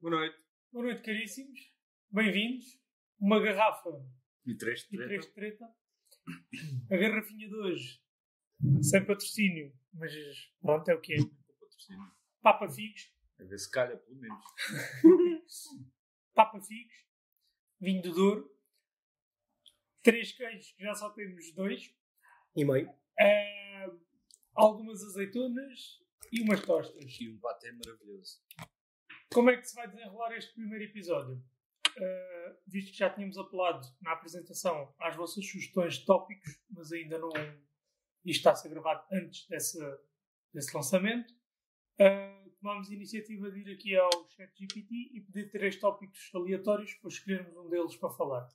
Boa noite. Boa noite, caríssimos. Bem-vindos. Uma garrafa E três de e treta. três de treta. A garrafinha de hoje, sem patrocínio, mas pronto, é o que é. Patrocínio. Papa Figos. A ver se calha, pelo menos. Papa Figos. Vinho do Douro. Três queijos, que já só temos dois. E meio. Ah, algumas azeitonas e umas tostas. E um paté maravilhoso. Como é que se vai desenrolar este primeiro episódio? Uh, visto que já tínhamos apelado na apresentação às vossas sugestões de tópicos, mas ainda não. Isto está a ser gravado antes desse, desse lançamento. Uh, tomámos a iniciativa de ir aqui ao ChatGPT e pedir três tópicos aleatórios para escolhermos um deles para falar.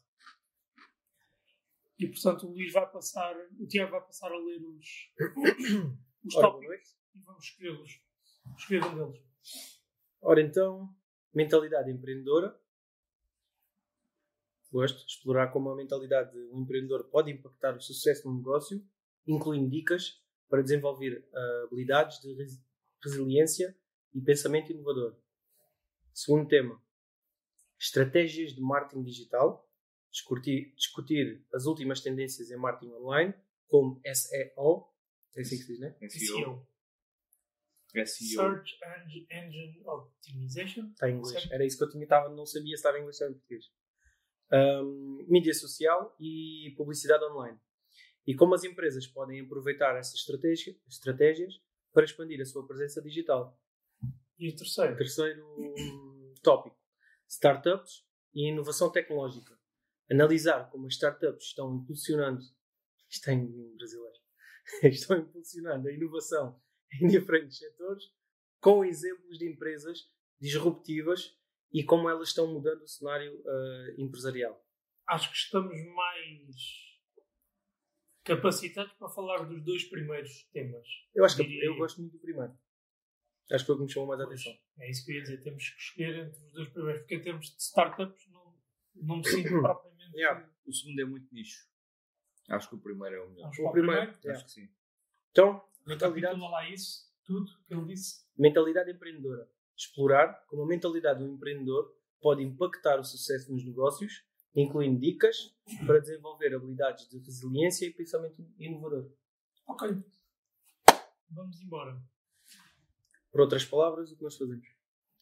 E portanto o Luís vai passar, o Tiago vai passar a ler os, os Ora, tópicos e vamos escolhê-los. Escolher um deles. Ora então, mentalidade empreendedora. Gosto de explorar como a mentalidade de um empreendedor pode impactar o sucesso no negócio, incluindo dicas para desenvolver ah, habilidades de res- resiliência e pensamento inovador. Segundo tema, estratégias de marketing digital. Discutir, discutir as últimas tendências em marketing online, como SEO. É assim que se diz, né? SEO. SEO. Search Engine, Optimization. Está em inglês. Era isso que eu tinha, estava, não sabia se estava em inglês ou em português. Ahm, mídia social e publicidade online. E como as empresas podem aproveitar essas estratégia- estratégias para expandir a sua presença digital. E o terceiro? Terceiro hum, tópico: startups e inovação tecnológica. Analisar como as startups estão impulsionando, isto é em brasileiro, estão impulsionando a inovação em diferentes setores, com exemplos de empresas disruptivas e como elas estão mudando o cenário ah, empresarial. Acho que estamos mais capacitados para falar dos dois primeiros temas. Eu acho que Diria eu. gosto muito do primeiro. Acho que foi o que me chamou mais a atenção. É isso que eu ia dizer. Temos que escolher entre os dois primeiros, porque em termos de startups não, não me sinto propriamente. Yeah. O segundo é muito nicho. Acho que o primeiro é o melhor. O o primeiro. primeiro. Yeah. Acho que sim. Então, mentalidade lá isso, tudo que ele disse. Mentalidade empreendedora. Explorar como a mentalidade do empreendedor pode impactar o sucesso nos negócios, incluindo dicas para desenvolver habilidades de resiliência e pensamento inovador. Ok. Vamos embora. Por outras palavras, o que nós fazemos?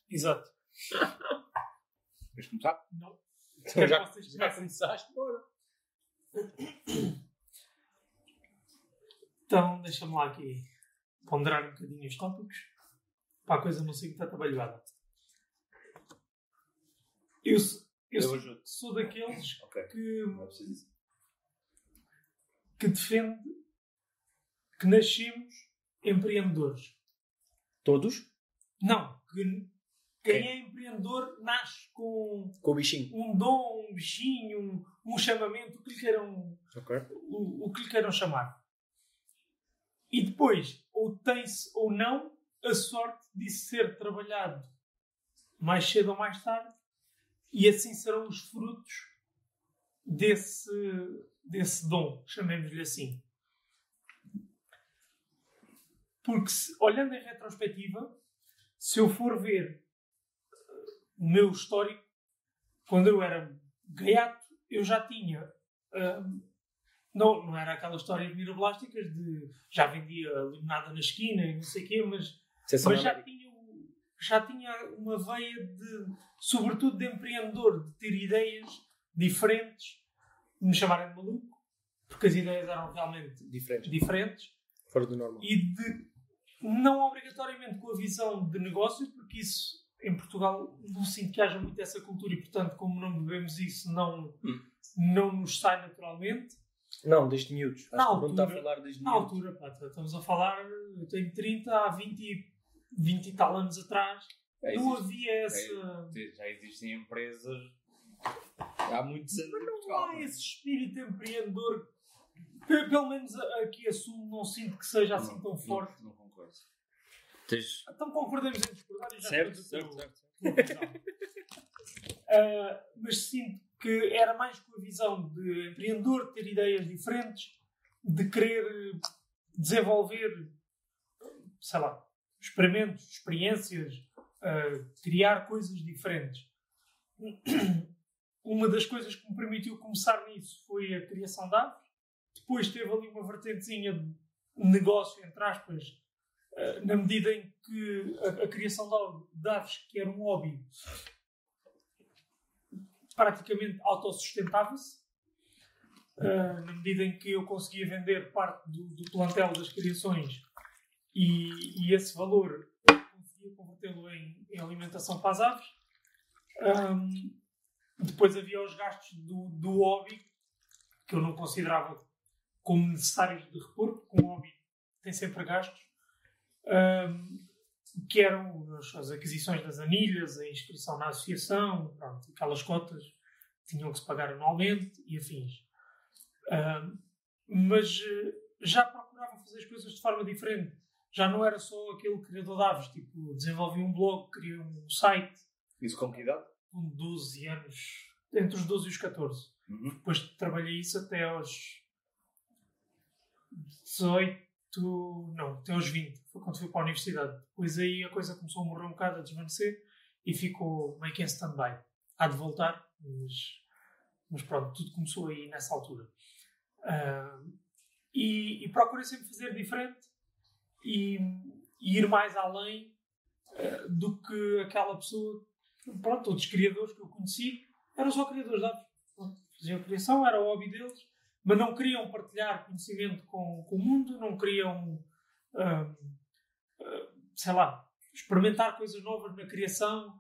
Exato. Queres começar? Não. Então, já, que já começaste? Bora. Então, deixa-me lá aqui ponderar um bocadinho os tópicos para a coisa não ser muito atabalhoada. Eu, sou- eu, Eu sou, sou daqueles Ok. que, Não é isso. que defende que nascemos empreendedores. Todos? Não, que quem é empreendedor nasce com Com o bichinho. um dom, um bichinho, um, um chamamento, o que lhe queiram Ok. o, o que lhe queiram chamar. E depois, ou tem-se ou não a sorte de ser trabalhado mais cedo ou mais tarde, e assim serão os frutos desse, desse dom, chamemos-lhe assim. Porque, se- olhando em retrospectiva, se eu for ver uh, o meu histórico, quando eu era gaiato, eu já tinha não, não era aquela história de mirablásticas de já vendia limonada na esquina e não sei o quê, mas, Exceção mas já, tinha, já tinha uma veia de, sobretudo de empreendedor, de ter ideias diferentes, de me chamarem de maluco, porque as ideias eram realmente Diferentes. diferentes, Fora do normal. e de não obrigatoriamente com a visão de negócio, porque isso em Portugal não sinto que haja muito essa cultura e, portanto, como não bebemos isso, não, Hum. não nos sai naturalmente. Não, desde miúdos. Acho Na está a altura- falar desde Na miúdos. altura, pá, estamos a falar, eu tenho 30, há 20, e- 20 e tal anos atrás, Já não existe- havia essa. Já existem empresas há muitos anos. Mas não Portugal, há não é? esse espírito empreendedor. Pe- Pelo menos aqui a Sul não sinto que seja assim Não, tão forte. Não. Tens... Então concordemos em discordar e já Certo, certo, certo. Ah, mas sinto que era mais com a visão de empreendedor, de ter ideias diferentes, de querer desenvolver, sei lá, experimentos, experiências, uh, criar coisas diferentes. Uma das coisas que me permitiu começar nisso foi a criação de aves. Depois teve ali uma vertentezinha de negócio, entre aspas, uh, na medida em que a, a criação de aves, que era um hobby, praticamente autossustentava-se. Uh, na medida em que eu conseguia vender parte do, do plantel das criações e, e esse valor conseguia convertê-lo em, em, alimentação para as aves. Um, depois havia os gastos do, do hobby, que eu não considerava como necessários de repor, porque um hobby tem sempre gastos, um, que eram as, aquisições das anilhas, a inscrição na associação, pronto, aquelas cotas tinham que se pagar anualmente e afins. Um, mas eh, já procurava fazer as coisas de forma diferente. Já não era só aquele criador de aves, tipo, desenvolvi um blog, criei um site. Isso com que idade? Com 12 anos, entre os 12 e os 14. Uhum. Depois trabalhei isso até aos 18, não, até aos 20. Foi quando fui para a universidade. Depois aí a coisa começou a morrer um bocado, a desvanecer e ficou meio que em stand-by. Há de voltar, mas, mas pronto, tudo começou aí nessa altura. Uh, e, e procurei sempre fazer diferente e, e ir mais além uh, do que aquela pessoa, pronto, outros criadores que eu conheci, eram só criadores de aves. Faziam criação, era o hobby deles, mas não queriam partilhar conhecimento com, com o mundo, não queriam, uh, sei lá, experimentar coisas novas na criação.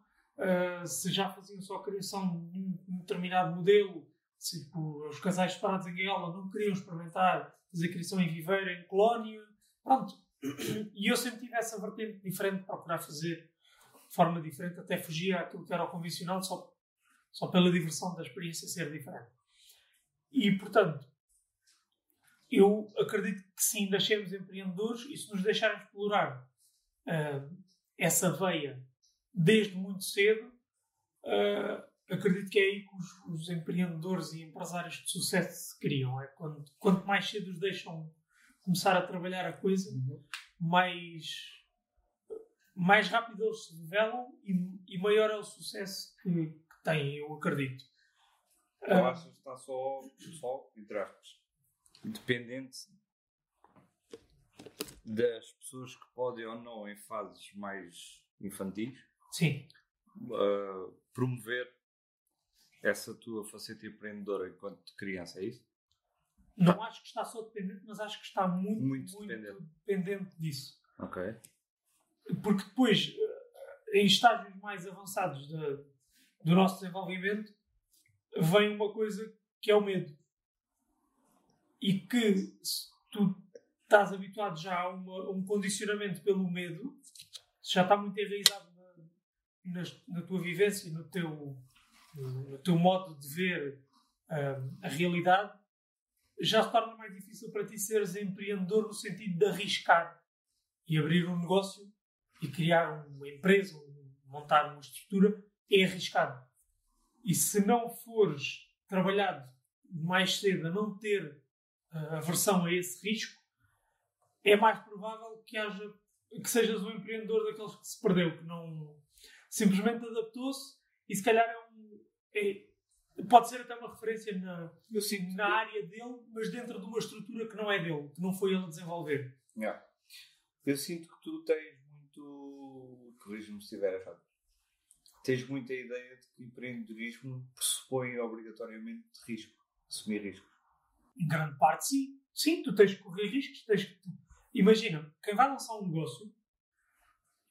se já faziam só a criação de um determinado modelo, Tipo, os casais separados em gaiola não queriam experimentar fazer criação em viveiro, em colónia. Pronto. E eu sempre tive essa vertente diferente procurar fazer de forma diferente, até fugia àquilo que era o convencional, só, só pela diversão da experiência ser diferente. E, portanto, eu acredito que sim, nascemos empreendedores e se nos deixarem explorar uh, essa veia desde muito cedo, uh, acredito que é aí que os, os, empreendedores e empresários de sucesso se criam. É quando, quanto mais cedo os deixam começar a trabalhar a coisa, uhum. mais, mais rápido eles se revelam e, e maior é o sucesso que, que têm, eu acredito. Eu ah, acho que está só, só, entre aspas, dependente das pessoas que podem ou não, em fases mais infantis, Sim. Uh, promover essa tua faceta empreendedora enquanto criança, é isso? Não acho que está só dependente, mas acho que está muito, muito, muito dependente. dependente. disso. Ok. Porque depois, eh, em estágios mais avançados de, do nosso desenvolvimento, vem uma coisa que é o medo. E que se tu estás habituado já a, uma, a um condicionamento pelo medo, já está muito enraizado na, na, na tua vivência, no teu, no teu modo de ver uh, a realidade, já se torna mais difícil para ti seres empreendedor no sentido de arriscar e abrir um negócio e criar uma empresa, montar uma estrutura, é arriscado. E se não fores trabalhado mais cedo a não ter aversão a esse risco, é mais provável que haja que sejas um empreendedor daqueles que se perdeu, que não simplesmente adaptou-se e se calhar é um, é, pode ser até uma referência na, sinto, na área dele, mas dentro de uma estrutura que não é dele, que não foi ele a desenvolver. Yeah. Eu sinto que tu tens muito. Corrige-me se estiver errado. Tens muita ideia de que empreendedorismo pressupõe obrigatoriamente risco, assumir riscos. Em grande parte, sim. Sim, tu tens que correr riscos. Tens que... Imagina, quem vai lançar um negócio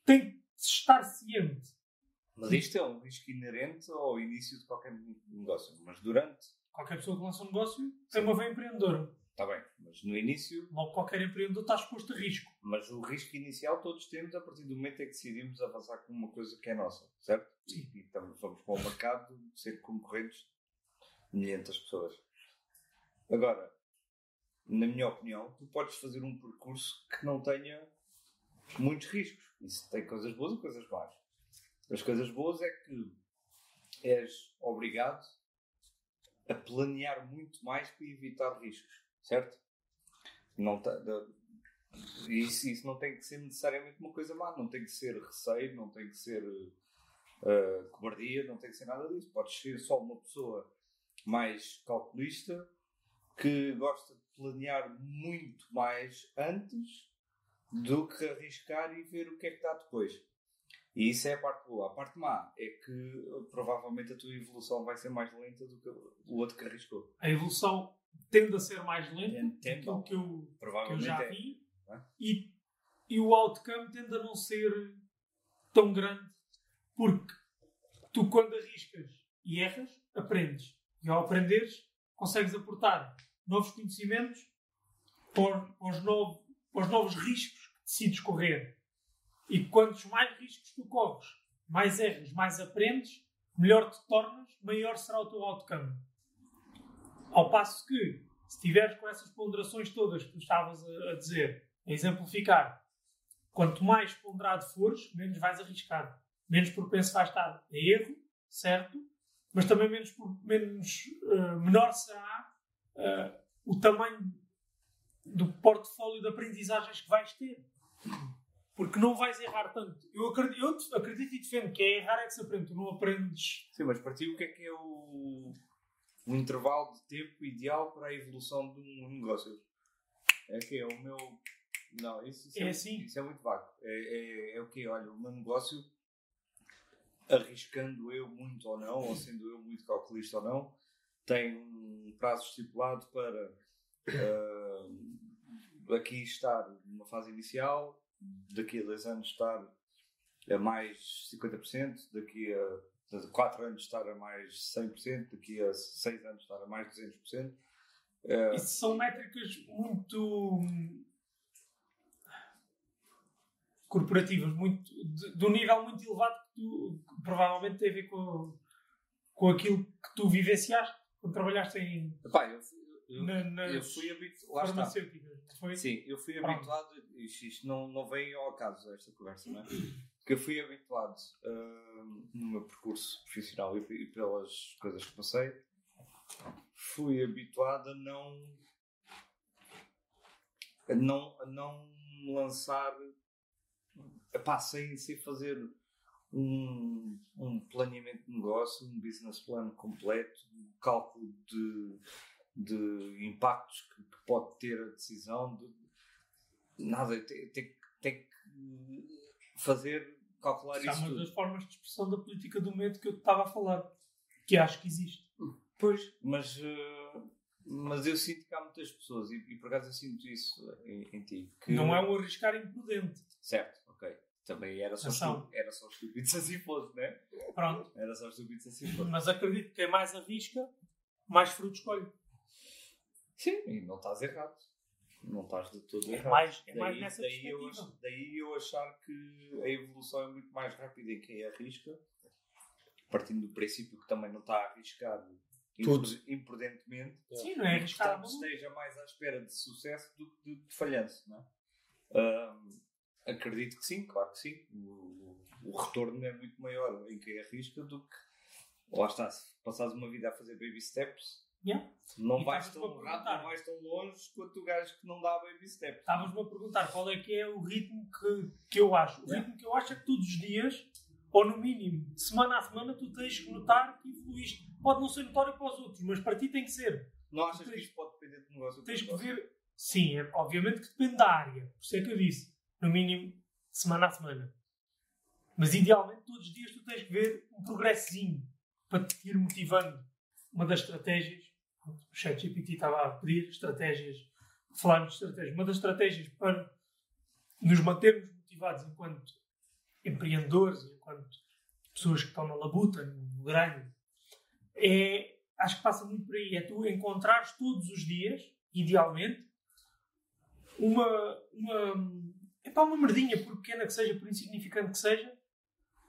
tem que estar ciente mas isto é um risco inerente ao início de qualquer negócio. Mas durante. Qualquer pessoa que lança um negócio tem uma veia empreendedora. Está bem, mas no início. Logo, qualquer empreendedor está exposto a risco. Mas o risco inicial todos temos a partir do momento em que decidimos avançar com uma coisa que é nossa, certo? Sim. E, e estamos, vamos para o mercado ser concorrentes de milhentas pessoas. Agora, na minha opinião, tu podes fazer um percurso que não tenha muitos riscos. Isso tem coisas boas e coisas más. As coisas boas é que és obrigado a planear muito mais para evitar riscos, certo? Não isso, isso não tem que ser necessariamente uma coisa má, não tem que ser receio, não tem que ser uh, cobardia, não tem que ser nada disso. Podes ser só uma pessoa mais calculista que gosta de planear muito mais antes do que arriscar e ver o que é que dá depois. E isso é a parte boa. A parte má é que uh, provavelmente a tua evolução vai ser mais lenta do que o outro que arriscou. A evolução tende a ser mais lenta daquilo que eu, que eu já é. vi é? e, e o outcome tende a não ser tão grande porque tu quando arriscas e erras, aprendes. E ao aprenderes, consegues aportar novos conhecimentos para os, os novos riscos que decides correr. E quantos mais riscos tu corres, mais erras, mais aprendes, melhor te tornas, maior será o teu outcome. Ao passo que, se tiveres com essas ponderações todas que tu estavas a, a dizer, a exemplificar, quanto mais ponderado fores, menos vais arriscar. Menos propenso vais estar a erro, certo? Mas também menos, por- menos eh, menor será eh, o tamanho do portfólio de aprendizagens que vais ter. Porque não vais errar tanto. Eu acredito, eu acredito e defendo que é errar é que se aprende. Tu não aprendes Sim, mas para ti o que é que é o, o intervalo de tempo ideal para a evolução de um negócio? É que é o meu. Não, isso, isso É assim. Isso é muito vago. É, é, é o que? Olha, o meu negócio, arriscando eu muito ou não, ou sendo eu muito calculista ou não, tem um prazo estipulado para ah, aqui estar numa fase inicial, daqui a dois anos estar a mais 50%, daqui a 4 anos estar a mais 100%, daqui a 6 anos estar a mais 200%. Ah, Isso são métricas muito corporativas, muito, de, de um nível muito elevado que, tu, que provavelmente tem a ver com, com aquilo que tu vivenciaste quando trabalhaste em, Epá, eu, eu, na, eu fui habituado. Farmacêuticas. Foi? Sim, eu fui Pronto. habituado. Isto, isto não, não veio ao acaso, esta conversa, não é? Porque eu fui habituado hum, no meu percurso profissional e, e pelas coisas que passei, fui habituado a não. a não, a não lançar. Epá, sem, sem fazer um, um planeamento de negócio, um business plan completo, um cálculo de, de impactos que, que pode ter a decisão. De, nada, tem, tem, que- tem que fazer, calcular Isso é uma tudo. das formas de expressão da política do medo que eu te estava a falar, que acho que existe. Pois, mas, eh, mas eu sinto que há muitas pessoas, e, e por acaso eu sinto isso em, em ti. Que, Não é um arriscar imprudente. Certo. Também era só, estúpido, era só estúpido se assim fosse, né? Pronto. Era só estúpido se assim fosse. Mas acredito que quem mais arrisca, mais fruto escolhe. Sim, e não estás errado. Não estás de todo É errado. mais, é mais Daí, nessa daí, eu, daí eu achar que a evolução é muito mais rápida em quem arrisca, partindo do princípio que também não está a arriscar Tudo. impru- imprudentemente, Sim, não é e, arriscar a portanto, esteja mais à espera de sucesso do que de, de falhanço. Não é? Ahm, acredito que sim, claro que sim. O, o retorno é muito maior em quem arrisca do que. Lá está, se passares uma vida a fazer baby steps, Yeah. não vais tão não vais tão longe quanto o gajo que não dá baby steps. Estavas-me a perguntar qual é que é o ritmo que, que eu acho. O Yeah. ritmo que eu acho é que todos os dias, ou no mínimo, semana a semana, tu tens que notar que evoluíste. Pode não ser notório para os outros, mas para ti tem que ser. Não achas que Tens- isto pode depender de negócio? Tens que ver. Sim, é, obviamente que depende da área. Por isso é que eu disse. No mínimo, semana a semana. Mas idealmente, todos os dias tu tens que ver um progressinho para te ir motivando. Uma das estratégias, o ChatGPT estava a pedir estratégias, falarmos de estratégias. Uma das estratégias para nos mantermos motivados enquanto empreendedores, enquanto pessoas que estão na labuta, no grande, é, acho que passa muito por aí. É tu encontrares todos os dias, idealmente, uma, uma, epá, uma merdinha, por pequena que seja, por insignificante que seja,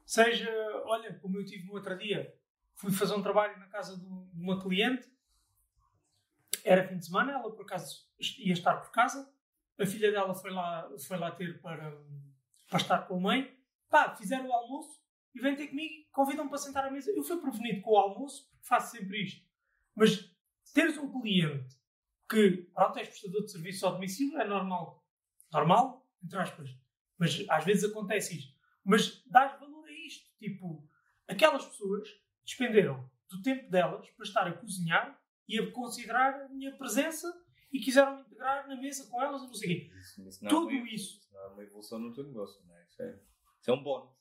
seja, olha, como eu tive no outro dia, fui fazer um trabalho na casa de de uma cliente, era fim de semana, ela por acaso ia estar por casa, a filha dela foi lá, foi lá ter para, para estar com a mãe, pá, fizeram o almoço e vêm ter comigo, convidam-me para sentar à mesa. Eu fui prevenido com o almoço, porque faço sempre isto. Mas teres um cliente que, pronto, és prestador de serviço ao domicílio, é normal. Normal, entre aspas. Mas às vezes acontece isto. Mas dás valor a isto. Tipo, aquelas pessoas despenderam do tempo delas para estar a cozinhar e a considerar a minha presença e quiseram me integrar na mesa com elas e não sei o quê. Isso, isso não Tudo é uma, isso. Isso não é uma evolução no teu negócio, não é? Isso é, isso é um bónus.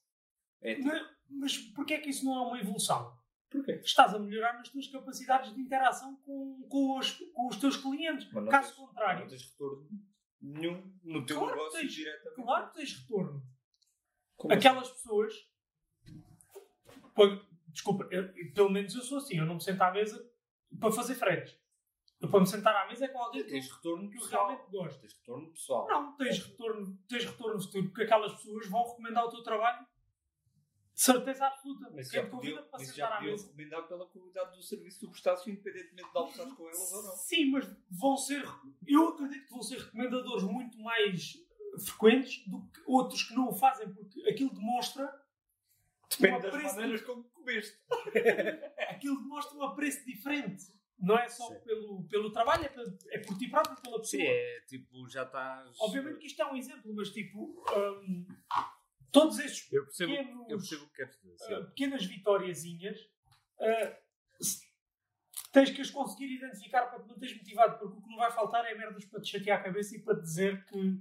É tipo, Mas, mas porquê é que isso não é uma evolução? porquê? Estás a melhorar nas tuas capacidades de interação com, com, os, com os teus clientes. Caso tens- contrário, Não tens retorno nenhum no teu Claro negócio tens. diretamente. claro que tens retorno. Como assim? Aquelas pessoas. Pô, Desculpa, eu- pelo menos eu sou assim. Eu não me sento à mesa para fazer fretes. Eu para me sentar à mesa é com alguém assim? que Tens retorno que eu pessoal. realmente gosto. Tens retorno pessoal. Não, tens retorno, tens retorno futuro, porque aquelas pessoas vão recomendar o teu trabalho certeza absoluta. Mas Quem já te convida para sentar à mesa. recomendar pela qualidade do serviço que tu prestaste, independentemente de almoçares com elas ou não. Sim, mas vão ser. Eu acredito que vão ser recomendadores muito mais frequentes do que outros que não o fazem, porque aquilo demonstra. Depende das maneiras como comeste. Aquilo demonstra um apreço diferente. Não é só Sim. pelo, pelo trabalho, é, pelo- é por ti próprio, pela pessoa. Sim, é tipo, já estás. Obviamente que isto é um exemplo, mas tipo. hum, todos estes Eu percebo, pequenos- eu percebo que dizer. uh, pequenas vitóriazinhas, uh, tens que as conseguir identificar para te manteres motivado, porque o que não vai faltar é merdas para te chatear a cabeça e para te dizer que.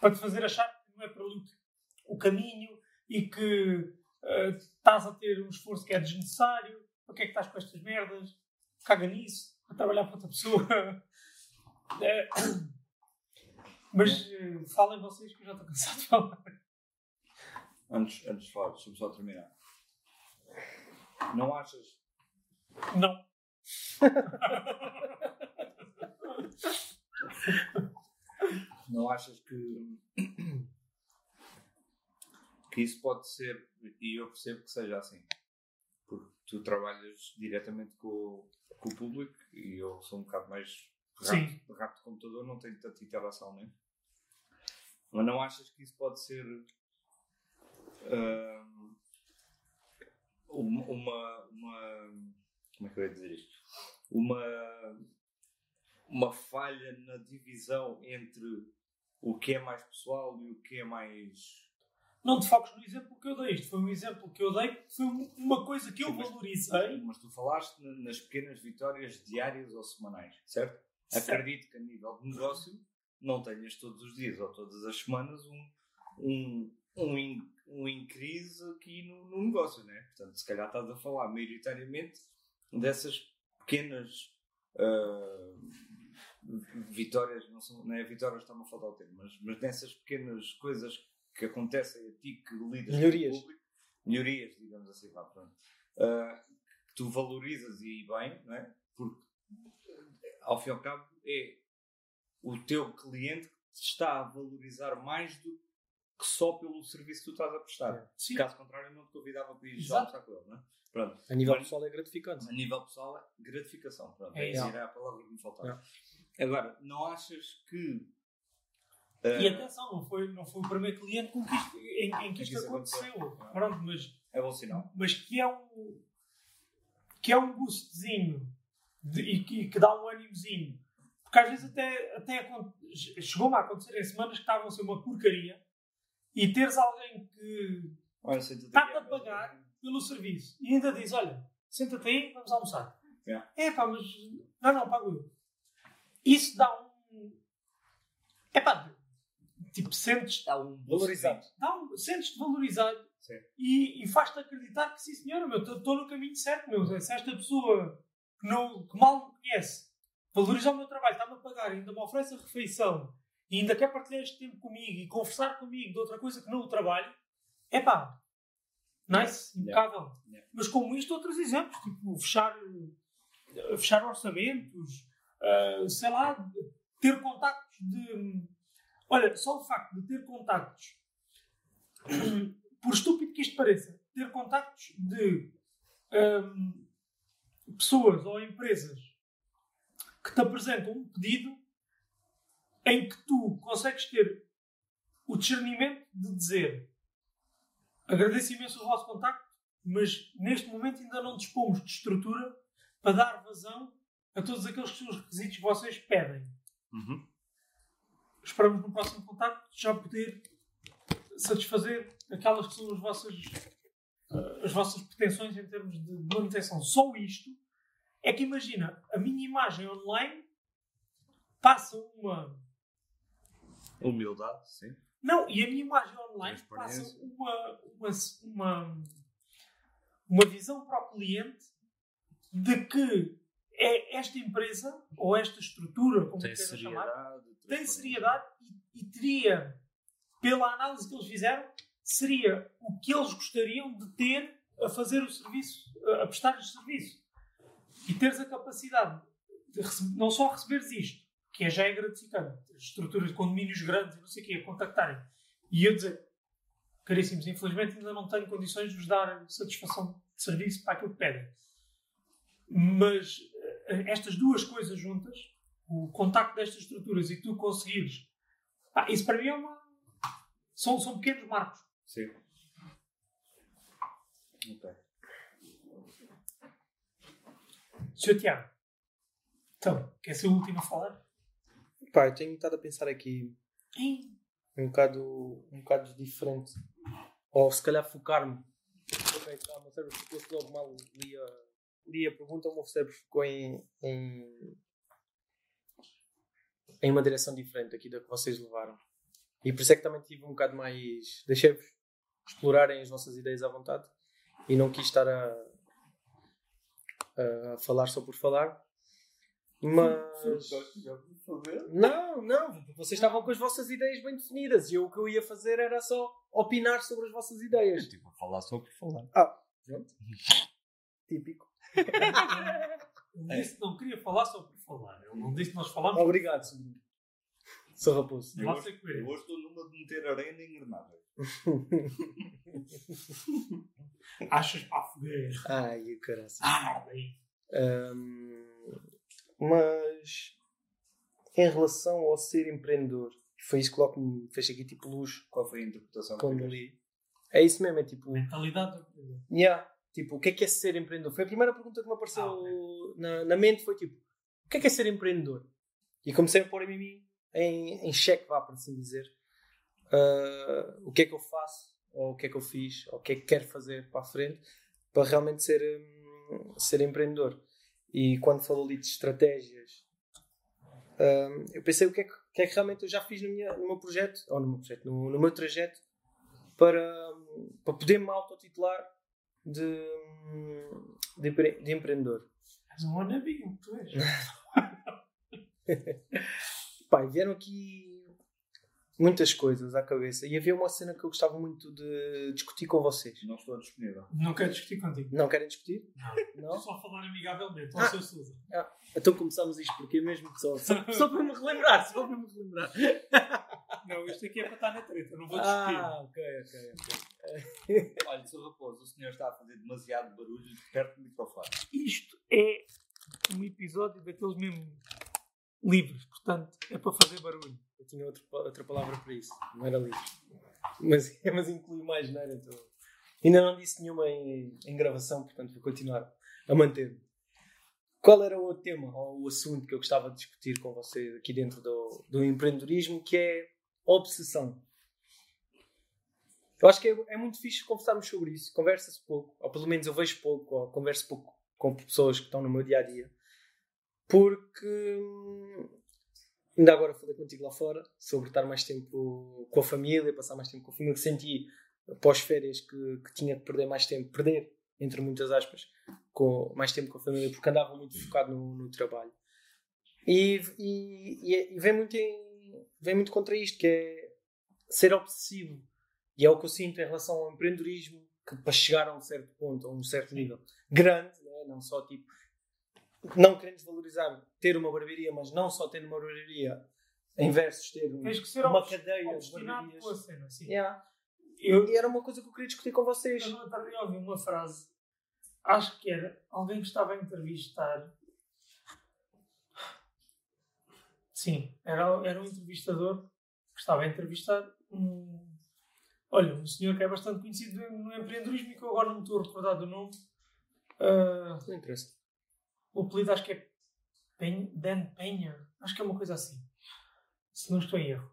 para te fazer achar que não é para o caminho e que uh, estás a ter um esforço que é desnecessário, para que é que estás com estas merdas, caga nisso, a trabalhar para outra pessoa. Mas uh, falem vocês que eu já estou cansado de falar. Antes, antes de falar, deixa-me só terminar. Não achas Não. Não achas que, que isso pode ser, e eu percebo que seja assim, porque tu trabalhas diretamente com, o- com o público e eu sou um bocado mais rápido, rápido de computador, não tenho tanta interação, né? Mas não achas que isso pode ser ahm, uma, uma, Como é que eu ia dizer isto? Uma uma falha na divisão entre o que é mais pessoal e o que é mais. Não te foques no exemplo que eu dei. Isto foi um exemplo que eu dei, que foi um- uma coisa que eu Sim, valorizei. Mas tu falaste na- nas pequenas vitórias diárias ou semanais, certo? Certo. Acredito que a nível de negócio não tenhas todos os dias ou todas as semanas um, um, um, um increase aqui no, no negócio, né? Portanto, se calhar estás a falar maioritariamente dessas pequenas ah, vitórias, não, são, não é vitórias, está-me a faltar o termo, mas, mas nessas pequenas coisas que acontecem a ti que lidas Melhorias. com o público, melhorias, digamos assim, vá, pronto. Ah, que tu valorizas e bem, não é? Porque ao fim e ao cabo é o teu cliente que te está a valorizar mais do que só pelo serviço que tu estás a prestar. Sim. Caso contrário, não te convidava para ir já almoçar com ele, não é? Pronto. A nível Mas- pessoal é gratificante. a nível pessoal, é gratificação. Pronto, É é isso. Era a palavra que me faltava. Agora, não achas que. E eh, atenção, não foi, não foi o primeiro cliente com que isto, em, em que isto isso aconteceu. aconteceu. Pronto, mas, é bom sinal? mas que é um que é um boostzinho de- e que, que dá um ânimozinho. Porque às vezes até, até chegou-me a acontecer em semanas que estavam a ser uma porcaria e teres alguém que Está-te a pagar pelo serviço e ainda diz: Olha, senta-te aí, vamos almoçar. Yeah. É pá, mas. Não, não, pago eu. Isso dá um. É pá, tipo, sentes Está um Valorizado. dá um, sentes-te valorizado Sim. e, e faz-te acreditar que sim, senhora, meu, estou no caminho certo, meu. Se esta pessoa que, não, que mal me conhece valoriza o meu trabalho, está-me a pagar, ainda me oferece a refeição e ainda quer partilhar este tempo comigo e conversar comigo de outra coisa que não o trabalho, é pá, nice, impecável. Yeah. Mas como isto, outros exemplos, tipo fechar, eh, fechar orçamentos, eh, sei lá, ter contactos de. Olha, só o facto de ter contactos, por estúpido que isto pareça, ter contactos de hum, pessoas ou empresas que te apresentam um pedido em que tu consegues ter o discernimento de dizer agradeço imenso o vosso contacto, mas neste momento ainda não dispomos de estrutura para dar vazão a todos aqueles que são os requisitos que vocês pedem. Uhum. Esperamos no próximo contacto já poder satisfazer aquelas que são as vossas, eh, as vossas pretensões em termos de manutenção. Só isto é que imagina, a minha imagem online passa uma. Humildade, sim. Não, e a minha imagem online passa uma, uma, uma, uma visão para o cliente de que é esta empresa ou esta estrutura, como Tem queiram chamar, tem seriedade e, e teria, pela análise que eles fizeram, seria o que eles gostariam de ter a fazer o serviço, a prestar o serviço. E teres a capacidade de não só receberes isto, que é já é gratificante, as estruturas de condomínios grandes e não sei o quê, a contactarem, e eu dizer, caríssimos, infelizmente ainda não tenho condições de vos dar satisfação de serviço para aquilo que pedem. Mas eh, estas duas coisas juntas, o contacto destas estruturas e tu conseguires. Ah, isso para mim é uma. São, são pequenos marcos. Sim. Ok. Sr. Tiago, então, quer ser o último a falar? Pá, eu tenho estado a pensar aqui um bocado, um bocado diferente. Ou se calhar focar-me. Ok, tá, o meu cérebro ficou-se logo mal. Li a, li a pergunta, o meu cérebro ficou em, em, em uma direção diferente aqui da que vocês levaram. E por isso é que também tive um bocado mais. Deixei-vos explorarem as vossas ideias à vontade e não quis estar a, a falar só por falar. Mas. Não, não, vocês estavam com as vossas ideias bem definidas e eu, o que eu ia fazer era só opinar sobre as vossas ideias. Tipo, a falar só por falar. Pronto. Típico. ele disse que não queria falar só por falar. Ele não disse que nós falamos. Obrigado, sobrinho. Sou raposo. Eu hoje, sei que é. eu hoje estou numa de meter arena em granada. Achas para a fogueira. Ai, o caralho. Ah, bem. Ahm, mas em relação ao ser empreendedor, foi isso que logo me fez aqui tipo luz Qual foi a interpretação que quando li. É isso mesmo, é tipo. Mentalidade do empreendedor. Yeah. Tipo, o que é que é ser empreendedor? Foi a primeira pergunta que me apareceu Ah, na, na mente, foi tipo, o que é que é ser empreendedor? E comecei a pôr a mim em, em xeque, vá, por assim dizer. Ah, o que é que eu faço, ou o que é que eu fiz, ou o que é que quero fazer para a frente, para realmente ser, hum, ser empreendedor. E quando falou ali de estratégias, hum, eu pensei o que é que, que é que realmente eu já fiz no, minha, no meu projeto, ou no meu projeto, no, no meu trajeto, para, para poder me autotitular de, hum, de, empre- de empreendedor. És um wannabe, tu és. Pá, e vieram aqui muitas coisas à cabeça e havia uma cena que eu gostava muito de discutir com vocês. Não estou disponível. Não quero discutir contigo. Não querem discutir? Não. Não? Só falar amigavelmente. Ó, Ah. seu Sousa. Então começamos isto porque mesmo só, só, só para me relembrar, só para me relembrar. Não, isto aqui é para estar na treta. Não vou discutir. Ah, ok, ok, ok. Olha, Sr. Raposo, o senhor está a fazer demasiado barulho perto do microfone. Isto é um episódio daqueles mesmo livres. Portanto, é para fazer barulho. Eu tinha outra, outra palavra para isso, não era livre. Mas, mas inclui mais, não era? Então, ainda não disse nenhuma em, em gravação, portanto vou continuar a manter-me. Qual era o tema ou o assunto que eu gostava de discutir com vocês aqui dentro do, do empreendedorismo, que é obsessão? Eu acho que é, é muito fixe conversarmos sobre isso. Conversa-se pouco, ou pelo menos eu vejo pouco, ou converso pouco com pessoas que estão no meu dia a dia, porque hum, ainda agora falei contigo lá fora sobre estar mais tempo com a família, passar mais tempo com a família, que senti após férias que, que tinha que perder mais tempo, perder, entre muitas aspas, com, mais tempo com a família, porque andava muito focado no, no trabalho. E, e, e, vem, muito em- vem muito contra isto, que é ser obsessivo. E é o que eu sinto em relação ao empreendedorismo, que para chegar a um certo ponto, a um certo nível grande, não, é? não só tipo, não querendo desvalorizar ter uma barbearia, mas não só ter uma barbearia, em versus ter um- uma cadeia de barberias. com a cena. Sim. Yeah. Eu, E era uma coisa que eu queria discutir com vocês. Eu dia ouvi uma frase, acho que era alguém que estava a entrevistar. Sim, era, era um entrevistador que estava a entrevistar um. Olha, um senhor que é bastante conhecido no empreendedorismo e que eu agora não me estou a recordar do nome. Ah, Não interessa. O apelido acho que é Penha, Dan Penha, acho que é uma coisa assim, se não estou em erro.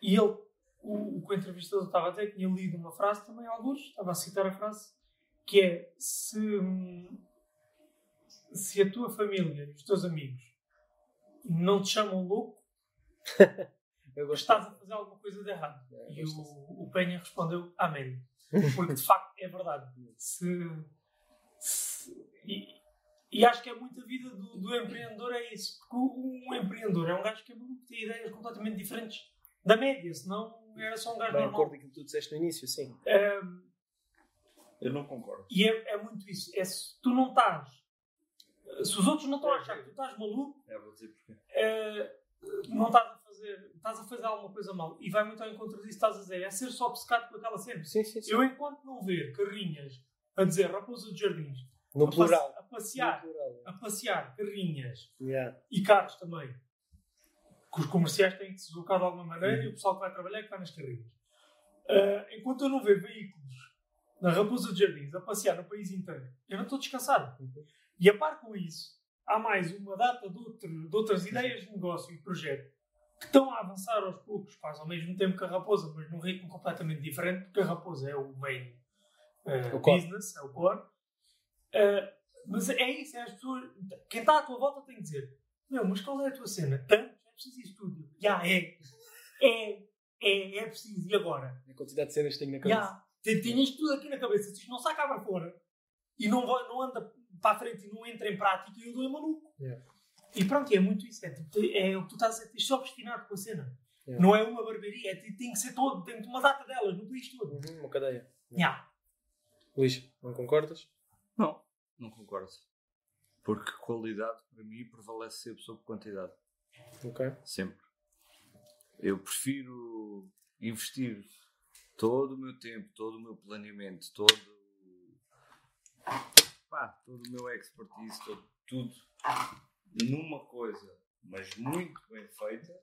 E ele, o, o entrevistador estava a dizer, tinha lido uma frase também, alguns, estava a citar a frase, que é se, hum, se a tua família e os teus amigos não te chamam louco, estás a fazer alguma coisa de errado. É, E o, o Penha respondeu amém. Porque de facto é verdade. Se, se- e, e acho que é muito a vida do, do empreendedor é isso. Porque um, um empreendedor é um gajo que é maluco, tem ideias completamente diferentes da média, senão era só um gajo Bem, normal. acordo com aquilo que tu disseste no início, sim. Ahm, Eu não concordo. e é, é muito isso. É se tu não estás. Se os outros não estão a achar que tu estás maluco, É, vou dizer porquê. eh, não estás a fazer. Estás a fazer alguma coisa mal. E vai muito ao encontro disso que estás a dizer. É ser só obcecado com aquela cena. Sim, sim, sim. Eu, enquanto não ver carrinhas a dizer Raposa de Jardins, No plural. Passear, plural. a passear carrinhas Yeah. e carros também, que os comerciais têm que se deslocar de alguma maneira e o pessoal que vai trabalhar é que vai nas carrinhas. Ah, enquanto eu não ver veículos na Raposa de Jardins a passear no país inteiro, eu não estou descansado. E a par com isso, há mais uma data de, outro- de outras ideias de negócio e projeto que estão a avançar aos poucos, quase ao mesmo tempo que a Raposa, mas num ritmo completamente diferente, porque a Raposa é o main eh, O core. business, é o core. Eh, mas é isso, é as pessoas. Quem está à tua volta tem que dizer: Meu, mas qual é a tua cena? Tanto? É preciso isso tudo. Já é. É. É, é preciso. E agora? A quantidade de cenas que tenho na cabeça. Já. Tem- Tinhas tudo aqui na cabeça. Se isto não sai cá para fora e não, vai, não anda para a frente e não entra em prática, eu dou em maluco. Yeah. E pronto, é muito isso. É, tipo, é o que tu estás a dizer. Tens só obstinado com a cena. Yeah. Não é uma barbearia. É, tem que ser todo. Tem uma data delas no país todo. Uhum, uma cadeia. Já. Luís, não concordas? Não, não concordo. Porque qualidade, para mim, prevalece sempre sobre quantidade. Ok. Sempre. Eu prefiro investir todo o meu tempo, todo o meu planeamento, todo, pá, todo o meu expertise, todo, tudo Numa coisa, mas muito bem feita,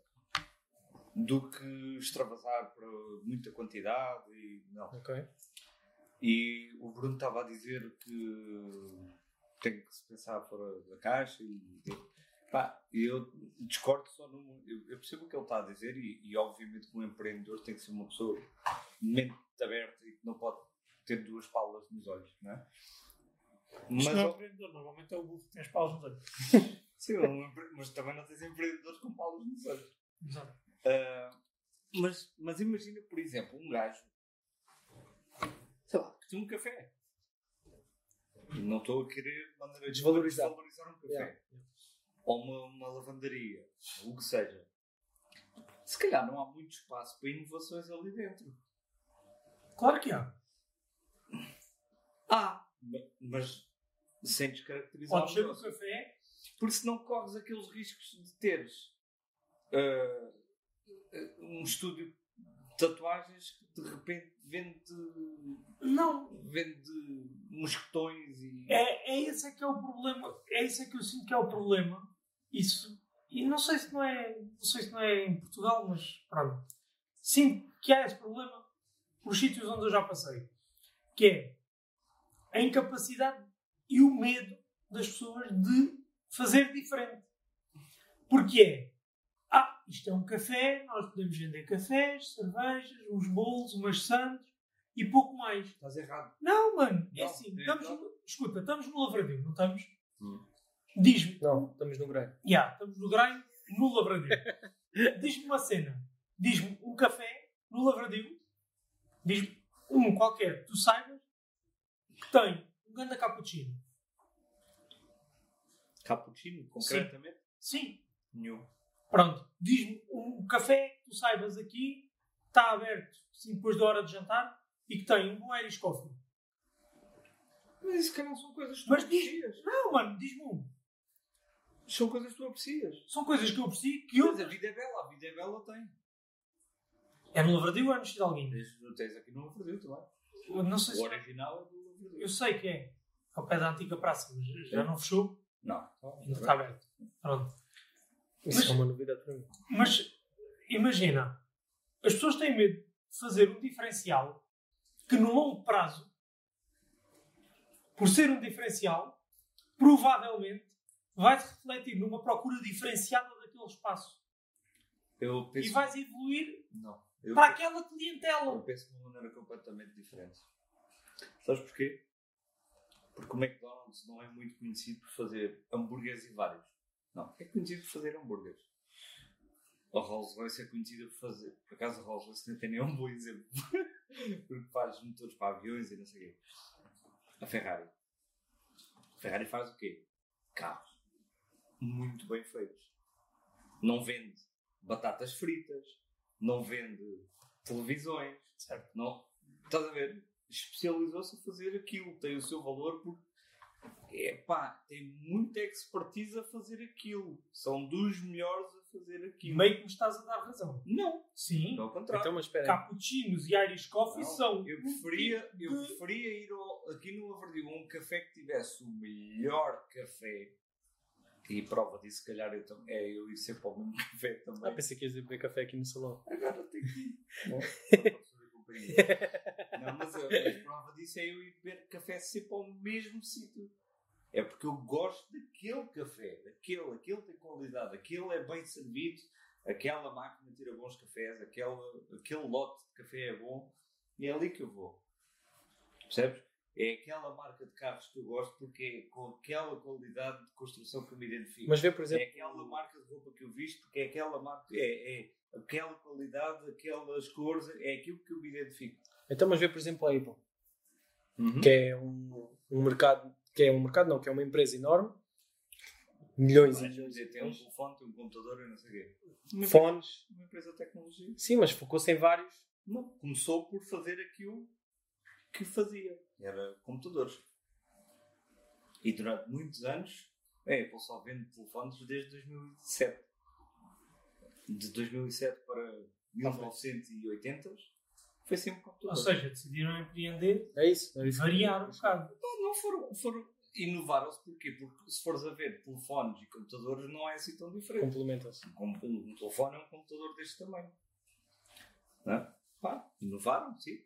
do que extravasar para muita quantidade e não. Ok. E o Bruno estava a dizer que tem que se pensar fora da caixa e pá, eu discordo só no. Eu, eu percebo o que ele está a dizer e, e obviamente que um empreendedor tem que ser uma pessoa mente aberta e que não pode ter duas palas nos olhos, não é? Mas, Mas não é empreendedor. Normalmente é o burro que tem as paus nos olhos. sim, mas também não tens empreendedores com palas nos olhos. Exato. Ah, mas, mas imagina, por exemplo, um gajo, sei lá, que tem um café. Não estou a querer de maneira Desvalorizar. desvalorizar um café. Yeah. Ou uma, uma lavandaria, ou o que seja. Se calhar não há muito espaço para inovações ali dentro. Claro que há. Há, ma- mas sem descaracterizar Podes o ser o negócio. café. Porque senão corres aqueles riscos de teres ah, um estúdio tatuagens que de repente vende, Não. vende mosquetões e. É, é esse é que é o problema. É esse é que eu sinto que é o problema. Isso. E não sei se não é. Não sei se não é em Portugal, mas pronto. Sinto que há esse problema nos sítios onde eu já passei. Que é a incapacidade e o medo das pessoas de fazer diferente. Porque é. Isto é um café, nós podemos vender cafés, cervejas, uns bolos, umas sandes e pouco mais. Estás errado. Não, mano, é Não, assim. é Estamos no, escuta, estamos no Lavradio, não estamos? Hum. Diz-me. Não, estamos no grande. Ya, estamos no Grain, no Lavradio. Diz-me uma cena. Diz-me um café no Lavradio. Diz-me um qualquer que tu saibas que tem um grande cappuccino. Cappuccino, concretamente? Sim. Nenhum. Pronto. Diz-me um café que tu saibas aqui, está aberto assim, depois da hora de jantar e que tem um bom Irish coffee. Mas isso, calhar, são coisas que tu Mas diz- aprecias. Não, mano, diz-me um. São coisas que tu aprecias. São coisas que eu aprecio que eu. Mas a vida é bela, a vida é bela tem. É no Lavradio ou é no Cidalguinho? Tens, tens aqui no Lavradio também. Eu Não sei O se. original é do Lavradio. Eu sei que é. Ao pé da antiga praça, mas já não fechou, Não. ainda está aberto. Pronto. Isso Mas- é uma novidade para mim. Mas imagina, as pessoas têm medo de fazer um diferencial que no longo prazo, por ser um diferencial, provavelmente vai-se refletir numa procura diferenciada daquele espaço. Eu penso. E vais evoluir Não. Eu, para aquela eu clientela. penso de uma maneira completamente diferente. Sabes porquê? Porque o McDonald's não é muito conhecido por fazer hambúrgueres e vários. Não, é conhecido por fazer hambúrgueres. A Rolls Royce é conhecida por fazer. Por acaso a Rolls Royce não tem nem um bom exemplo. Porque faz motores para aviões e não sei o quê. A Ferrari. A Ferrari faz o quê? Carros. Muito bem feitos. Não vende batatas fritas. Não vende televisões. Certo. Não, estás a ver? Especializou-se a fazer aquilo, tem o seu valor porque é pá, tem muita expertise a fazer aquilo. São dos melhores a fazer aquilo. Meio que me estás a dar razão. Não, Sim. ao contrário. Então, mas espera. Cappuccinos e Irish Coffee Não, são. eu preferia, tipo eu preferia ir ao- aqui no Avardio a um café que tivesse o melhor café. E prova disso, se calhar eu tam- é eu ir sempre ao mesmo café também. Ah, pensei que ias beber café aqui no salão. Agora tenho que ir. Não, companhia. Não, mas a, a prova disso é eu ir café sempre ao mesmo sítio. É porque eu gosto daquele café, daquele, aquele tem qualidade, aquele é bem servido, aquela máquina tira bons cafés, aquela, aquele lote de café é bom e é ali que eu vou. Percebes? É aquela marca de carros que eu gosto porque é com aquela qualidade de construção que eu me identifico. Mas vê, por É exemplo, aquela marca de roupa que eu visto, porque é aquela marca, é, é aquela qualidade, aquelas cores, é aquilo que eu me identifico. então, mas vê, por exemplo, a Apple, Uhum. que é um, um mercado, que é um mercado, não, que é uma empresa enorme, milhões e Vais milhões tem um telefone, tem um computador e não sei o quê. Uma fones. empresa- Uma empresa de tecnologia. Sim, mas focou-se em vários. Não. Começou por fazer aquilo que fazia. Era computadores. E durante muitos anos, a Apple só vende telefones desde 2007. De 2007 para 1980 foi sempre Ou computadores. seja, decidiram empreender, É isso. É isso. variar um bocado. Não, não foram, foram inovaram-se porquê? Porque se fores a ver telefones e computadores não é assim tão diferente. Complementam-se. Um, um- um telefone é um computador deste tamanho. Não é? Pá, inovaram, sim.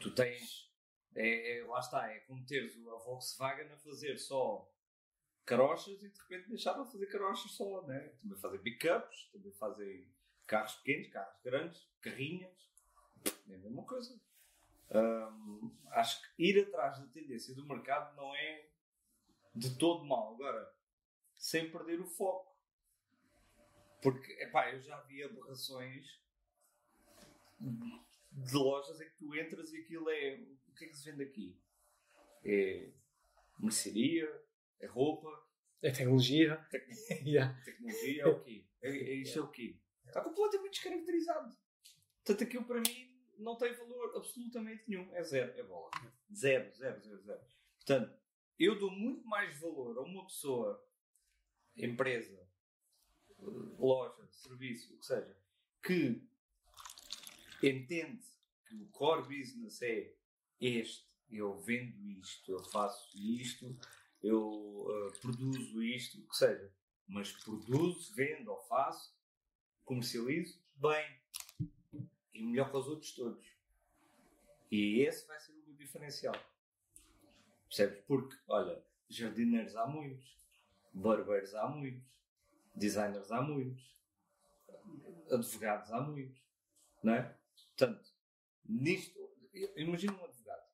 Tu tens. É, é- lá está, é como teres a Volkswagen a fazer só carochas e de repente deixaram de fazer carochas só, né? Também fazem pickups, também fazem carros pequenos, carros grandes, carrinhas. É a mesma coisa. Hum, acho que ir atrás da tendência do mercado não é de todo mal. Agora, sem perder o foco. Porque, epá, eu já vi aberrações de lojas em que tu entras e aquilo é. O que é que se vende aqui? É mercearia? É roupa? É tecnologia. yeah. Tecnologia? É o quê? É, é isto é o quê? Está completamente descaracterizado. Portanto, aquilo para mim não tem valor absolutamente nenhum. É zero, é bola. Zero, zero, zero, zero. Portanto, eu dou muito mais valor a uma pessoa, empresa, loja, serviço, o que seja, que entende que o core business é este, eu vendo isto, eu faço isto, eu eh, produzo isto, o que seja, mas produzo, vendo ou faço, comercializo bem e melhor que os outros todos. E esse vai ser o meu diferencial. Percebes? Porque, olha, jardineiros há muitos, barbeiros há muitos, designers há muitos, advogados há muitos, não é? Portanto, nisto, imagina um advogado.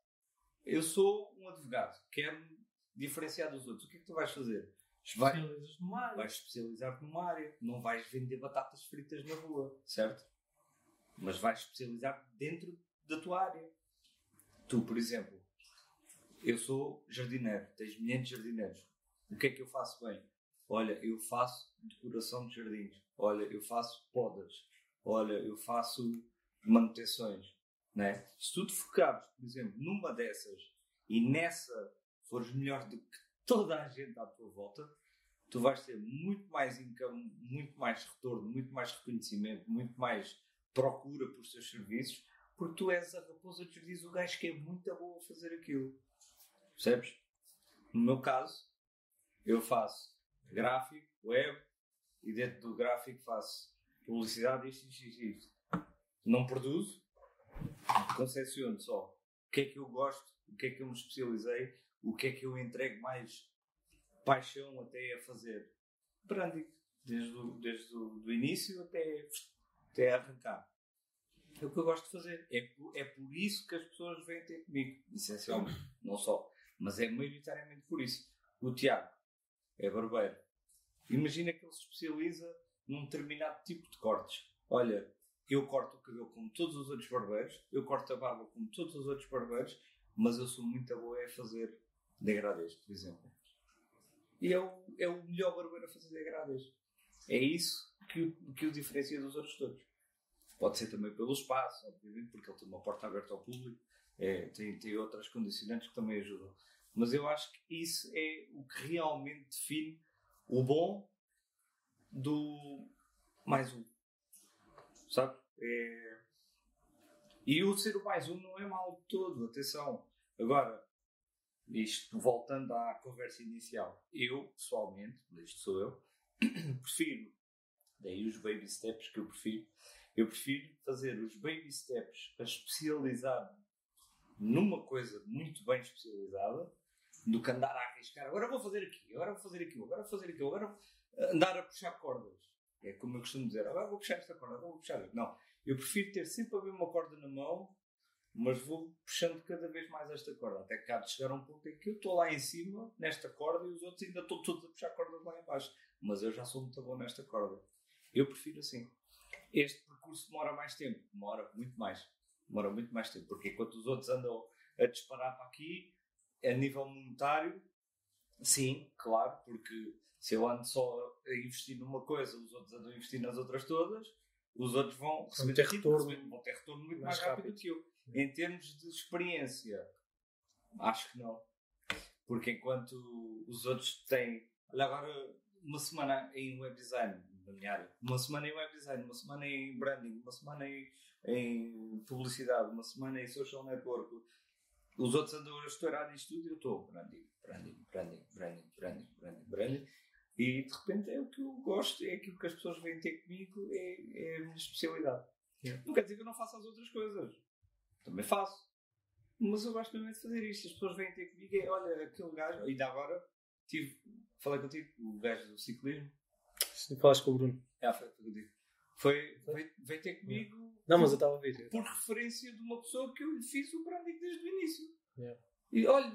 Eu sou um advogado, quero-me diferenciar dos outros. O que é que tu vais fazer? Vai, Especialistas numa área. vais especializar-te numa área. Não vais vender batatas fritas na rua, certo? Mas vais especializar dentro da tua área. Tu, por exemplo, eu sou jardineiro, tens milhares de jardineiros. O que é que eu faço bem? Olha, eu faço decoração de jardins. Olha, eu faço podas. Olha, eu faço manutenções. Né? Se tu te focares, por exemplo, numa dessas e nessa fores melhor do que toda a gente à tua volta, tu vais ter muito mais income, muito mais retorno, muito mais reconhecimento, muito mais procura por teus serviços, porque tu és a raposa que diz o gajo que é muito bom a fazer aquilo. Percebes? No meu caso, eu faço gráfico, web, e dentro do gráfico faço publicidade, isto, isto, isto, isto. Não produzo, concepciono só o que é que eu gosto, o que é que eu me especializei, o que é que eu entrego mais paixão até a fazer branding, desde o, desde o do início até, até arrancar. É o que eu gosto de fazer. É por, é por isso que as pessoas vêm ter comigo, essencialmente. Não só, mas é maioritariamente por isso. O Tiago é barbeiro. Imagina que ele se especializa num determinado tipo de cortes. Olha, eu corto o cabelo como todos os outros barbeiros, eu corto a barba como todos os outros barbeiros, mas eu sou muito boa a fazer degradês, por exemplo. E é o, é o melhor barbeiro a fazer degradês. É isso que que o diferencia dos outros todos. Pode ser também pelo espaço, obviamente, porque ele tem uma porta aberta ao público, é, tem, tem outras condicionantes que também ajudam. Mas eu acho que isso é o que realmente define o bom do mais um. Sabe? É... E o ser o mais um não é mal todo, atenção. Agora, isto voltando à conversa inicial, eu pessoalmente, isto sou eu, prefiro, daí os baby steps que eu prefiro, eu prefiro fazer os baby steps a especializar numa coisa muito bem especializada do que andar a arriscar. Agora vou fazer aqui, agora vou fazer aquilo, agora vou fazer aquilo, agora andar a puxar cordas. É como eu costumo dizer, agora vou puxar esta corda, agora vou puxar. Não, eu prefiro ter sempre a mesma corda na mão, mas vou puxando cada vez mais esta corda, até que há de chegar a um ponto em que eu estou lá em cima, nesta corda, e os outros ainda estão todos a puxar cordas lá em baixo. Mas eu já sou muito bom nesta corda. Eu prefiro assim. Este percurso demora mais tempo, demora muito mais. Demora muito mais tempo, porque enquanto os outros andam a disparar para aqui, a nível monetário, sim, claro, porque se eu ando só a investir numa coisa, os outros andam a investir nas outras todas, os outros vão receber ter retorno, vão ter retorno muito mais, mais rápido, rápido que eu. Em termos de experiência, acho que não. Porque enquanto os outros têm. Olha, agora, uma semana em web design, na minha área, uma semana em web design, uma semana em branding, uma semana em, em publicidade, uma semana em social network, os outros andam a estourar nisto tudo e eu estou branding, branding, branding, branding, branding, branding, branding. E de repente é o que eu gosto, é aquilo que as pessoas vêm ter comigo, é, é a minha especialidade. Yeah. Não quer dizer que eu não faça as outras coisas. Também faço. Mas eu gosto mesmo de fazer isto. As pessoas vêm ter comigo e olha, aquele gajo, ainda agora tive, falei contigo, o gajo do ciclismo. Se falaste com o Bruno. É, foi contigo. Foi, veio, veio ter comigo. Não, mas eu estava a ver. Por referência de uma pessoa que eu lhe fiz o branding desde o início. Yeah. E olha,